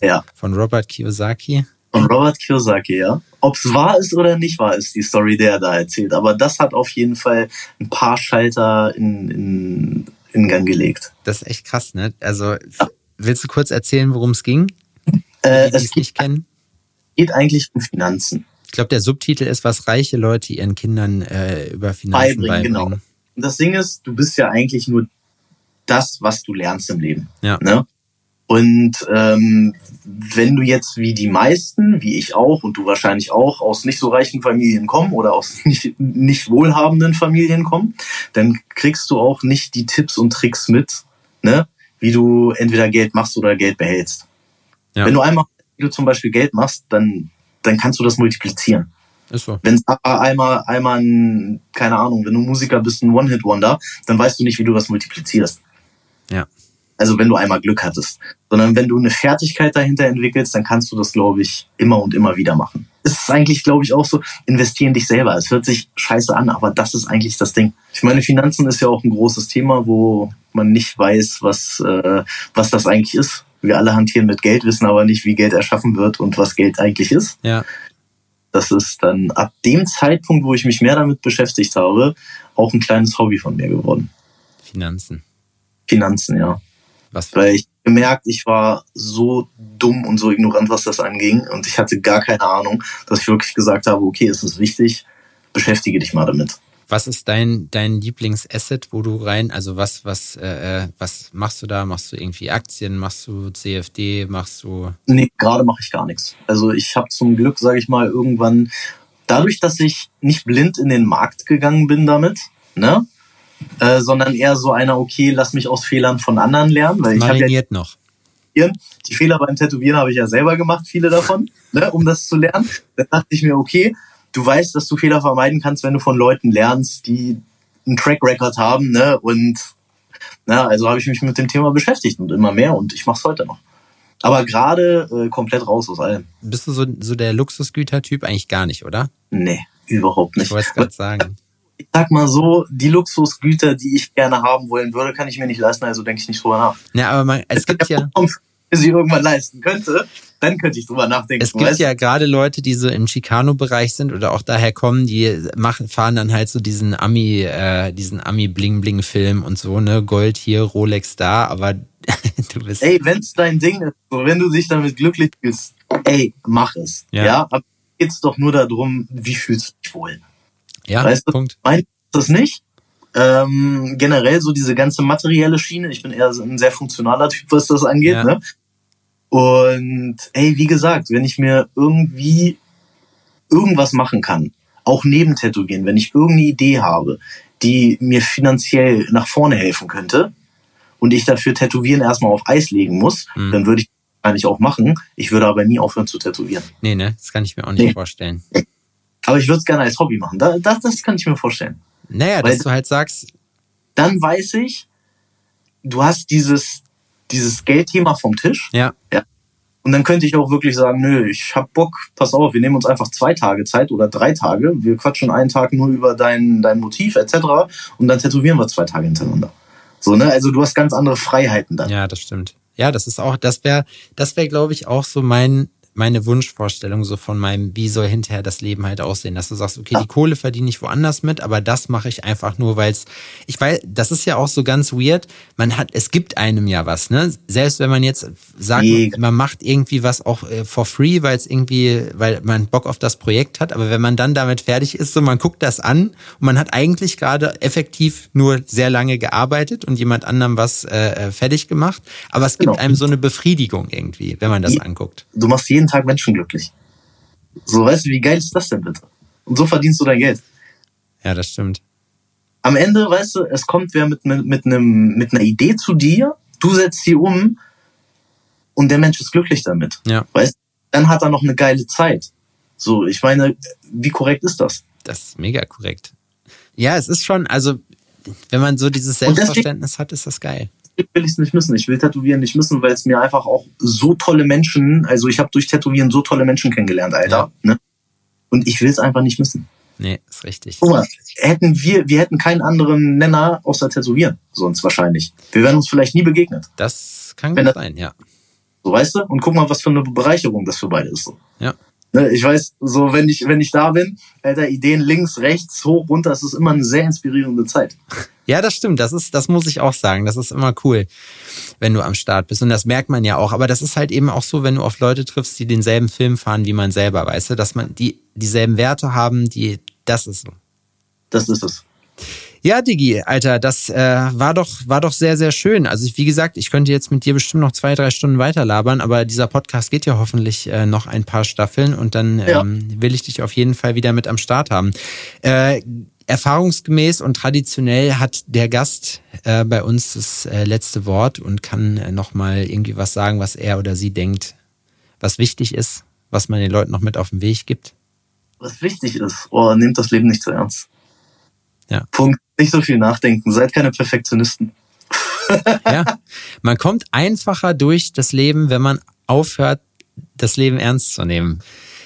Ja. Von Robert Kiyosaki? Von Robert Kiyosaki, ja. Ob es wahr ist oder nicht wahr ist, die Story, die er da erzählt. Aber das hat auf jeden Fall ein paar Schalter in, in, in Gang gelegt. Das ist echt krass, ne? Also, ja. willst du kurz erzählen, worum es ging? Äh, die, es nicht kennen? Geht eigentlich um Finanzen. Ich glaube, der Subtitel ist, was reiche Leute ihren Kindern äh, über Finanzen beibringen. beibringen. Genau. Und das Ding ist, du bist ja eigentlich nur das, was du lernst im Leben. Ja. Ne? Und ähm, wenn du jetzt wie die meisten, wie ich auch und du wahrscheinlich auch, aus nicht so reichen Familien kommen oder aus nicht, nicht wohlhabenden Familien kommen, dann kriegst du auch nicht die Tipps und Tricks mit, ne? wie du entweder Geld machst oder Geld behältst. Ja. Wenn du einmal wie du zum Beispiel Geld machst, dann, dann kannst du das multiplizieren. Ist so. Wenn es einmal, einmal ein, keine Ahnung, wenn du Musiker bist, ein One-Hit-Wonder, dann weißt du nicht, wie du das multiplizierst. Ja. Also wenn du einmal Glück hattest. Sondern wenn du eine Fertigkeit dahinter entwickelst, dann kannst du das, glaube ich, immer und immer wieder machen. Es ist eigentlich, glaube ich, auch so, investieren dich selber. Es hört sich scheiße an, aber das ist eigentlich das Ding. Ich meine, Finanzen ist ja auch ein großes Thema, wo man nicht weiß, was, äh, was das eigentlich ist wir alle hantieren mit Geld, wissen aber nicht, wie Geld erschaffen wird und was Geld eigentlich ist. Ja. Das ist dann ab dem Zeitpunkt, wo ich mich mehr damit beschäftigt habe, auch ein kleines Hobby von mir geworden. Finanzen. Finanzen, ja. Was Weil ich gemerkt, ich war so dumm und so ignorant, was das anging. Und ich hatte gar keine Ahnung, dass ich wirklich gesagt habe, okay, es ist wichtig, beschäftige dich mal damit. Was ist dein, dein Lieblingsasset, wo du rein, also was, was, äh, äh, was machst du da? Machst du irgendwie Aktien? Machst du CFD? Machst du. Nee, gerade mache ich gar nichts. Also ich habe zum Glück, sage ich mal, irgendwann, dadurch, dass ich nicht blind in den Markt gegangen bin damit, ne? Äh, sondern eher so einer, okay, lass mich aus Fehlern von anderen lernen. Weil ich habe ja noch. Die Fehler beim Tätowieren habe ich ja selber gemacht, viele davon, ne, um das zu lernen. Dann dachte ich mir, okay, du weißt, dass du Fehler vermeiden kannst, wenn du von Leuten lernst, die einen Track Record haben, ne? Und na, also habe ich mich mit dem Thema beschäftigt und immer mehr und ich mache es heute noch. Aber gerade äh, komplett raus aus allem. Bist du so, so der Luxusgütertyp eigentlich gar nicht, oder? Nee, überhaupt nicht. Ich wollte es gerade sagen. Ich sag mal so, die Luxusgüter, die ich gerne haben wollen würde, kann ich mir nicht leisten, also denke ich nicht drüber nach. Ja, aber man, es gibt ja sie irgendwann leisten könnte, dann könnte ich drüber nachdenken. Es gibt weißt? ja gerade Leute, die so im Chicano-Bereich sind oder auch daher kommen, die machen, fahren dann halt so diesen Ami, äh, diesen Ami-Bling-Bling-Film und so, ne, Gold hier, Rolex da, aber du bist. Ey, wenn's dein Ding ist, so, wenn du dich damit glücklich bist, ey, mach es. Ja, ja aber geht's doch nur darum, wie fühlst du dich wohl? Ja, weißt du, Punkt. Mein das nicht? Ähm, generell so diese ganze materielle Schiene. Ich bin eher ein sehr funktionaler Typ, was das angeht. Ja. Ne? Und ey, wie gesagt, wenn ich mir irgendwie irgendwas machen kann, auch neben Tätowieren, wenn ich irgendeine Idee habe, die mir finanziell nach vorne helfen könnte und ich dafür Tätowieren erstmal auf Eis legen muss, mhm. dann würde ich eigentlich auch machen. Ich würde aber nie aufhören zu tätowieren. Nee, ne? Das kann ich mir auch nicht nee. vorstellen. Aber ich würde es gerne als Hobby machen. Das, das, das kann ich mir vorstellen. Naja, Weil dass du halt sagst. Dann weiß ich, du hast dieses dieses Geldthema vom Tisch. Ja. ja. Und dann könnte ich auch wirklich sagen, nö, ich hab Bock, pass auf, wir nehmen uns einfach zwei Tage Zeit oder drei Tage. Wir quatschen einen Tag nur über dein, dein Motiv etc. Und dann tätowieren wir zwei Tage hintereinander. So, ne? Also du hast ganz andere Freiheiten dann. Ja, das stimmt. Ja, das ist auch, das wäre, das wäre, glaube ich, auch so mein meine Wunschvorstellung so von meinem, wie soll hinterher das Leben halt aussehen, dass du sagst, okay, die Kohle verdiene ich woanders mit, aber das mache ich einfach nur, weil es, ich weiß, das ist ja auch so ganz weird, man hat, es gibt einem ja was, ne? Selbst wenn man jetzt sagt, man macht irgendwie was auch äh, for free, weil es irgendwie, weil man Bock auf das Projekt hat, aber wenn man dann damit fertig ist, so man guckt das an und man hat eigentlich gerade effektiv nur sehr lange gearbeitet und jemand anderem was äh, äh fertig gemacht, aber es gibt genau. einem so eine Befriedigung irgendwie, wenn man das anguckt. Du machst jeden Tag Menschen glücklich. So, weißt du, wie geil ist das denn bitte? Und so verdienst du dein Geld. Ja, das stimmt. Am Ende, weißt du, es kommt wer mit, mit, mit, einem, mit einer Idee zu dir, du setzt sie um und der Mensch ist glücklich damit. Ja. Weißt du, dann hat er noch eine geile Zeit. So, ich meine, wie korrekt ist das? Das ist mega korrekt. Ja, es ist schon, also, wenn man so dieses Selbstverständnis deswegen, hat, ist das geil will ich es nicht müssen. Ich will Tätowieren nicht müssen, weil es mir einfach auch so tolle Menschen, also ich habe durch Tätowieren so tolle Menschen kennengelernt, Alter. Ja. Ne? Und ich will es einfach nicht müssen. Nee, ist richtig. Guck mal, hätten wir, wir hätten keinen anderen Nenner außer Tätowieren, sonst wahrscheinlich. Wir wären uns vielleicht nie begegnet. Das kann gut sein, ja. So weißt du? Und guck mal, was für eine Bereicherung das für beide ist. So. Ja. Ne, ich weiß, so wenn ich, wenn ich da bin, Alter, Ideen links, rechts, hoch, runter, es ist immer eine sehr inspirierende Zeit. Ja, das stimmt. Das ist, das muss ich auch sagen. Das ist immer cool, wenn du am Start bist. Und das merkt man ja auch. Aber das ist halt eben auch so, wenn du auf Leute triffst, die denselben Film fahren wie man selber, weißt du, dass man die dieselben Werte haben, die, das ist so. Das ist es. Ja, Digi, Alter, das äh, war doch war doch sehr sehr schön. Also ich, wie gesagt, ich könnte jetzt mit dir bestimmt noch zwei drei Stunden weiter labern, aber dieser Podcast geht ja hoffentlich äh, noch ein paar Staffeln und dann ja. ähm, will ich dich auf jeden Fall wieder mit am Start haben. Äh, erfahrungsgemäß und traditionell hat der Gast äh, bei uns das äh, letzte Wort und kann äh, noch mal irgendwie was sagen, was er oder sie denkt, was wichtig ist, was man den Leuten noch mit auf den Weg gibt. Was wichtig ist, oh, nehmt das Leben nicht zu ernst. Ja. Punkt. Nicht so viel nachdenken. Seid keine Perfektionisten. ja. Man kommt einfacher durch das Leben, wenn man aufhört, das Leben ernst zu nehmen.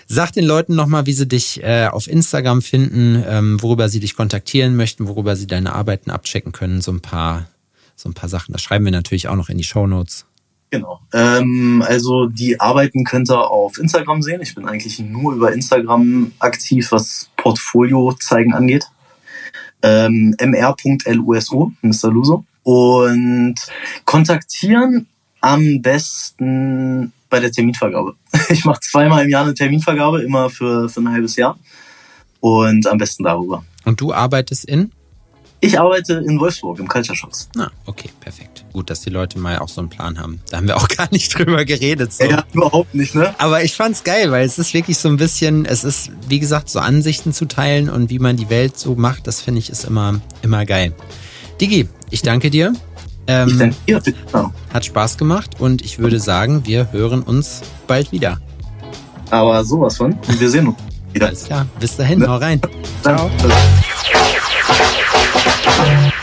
Sag den Leuten nochmal, wie sie dich äh, auf Instagram finden, ähm, worüber sie dich kontaktieren möchten, worüber sie deine Arbeiten abchecken können. So ein paar, so ein paar Sachen. Das schreiben wir natürlich auch noch in die Show Notes. Genau. Ähm, also die Arbeiten könnt ihr auf Instagram sehen. Ich bin eigentlich nur über Instagram aktiv, was Portfolio zeigen angeht ähm, mr.luso, Mr. Luso. Und kontaktieren am besten bei der Terminvergabe. Ich mache zweimal im Jahr eine Terminvergabe, immer für, für ein halbes Jahr. Und am besten darüber. Und du arbeitest in? Ich arbeite in Wolfsburg im Culture Shops. Ah, okay, perfekt. Gut, dass die Leute mal auch so einen Plan haben. Da haben wir auch gar nicht drüber geredet. So. Ja, überhaupt nicht, ne? Aber ich fand's geil, weil es ist wirklich so ein bisschen, es ist, wie gesagt, so Ansichten zu teilen und wie man die Welt so macht, das finde ich ist immer, immer geil. Digi, ich danke dir. Ähm, ich danke dir. Bitte. Hat Spaß gemacht und ich würde sagen, wir hören uns bald wieder. Aber sowas von. Und wir sehen uns wieder. Alles klar. Bis dahin. Ne? Hau rein. Ciao. Yeah.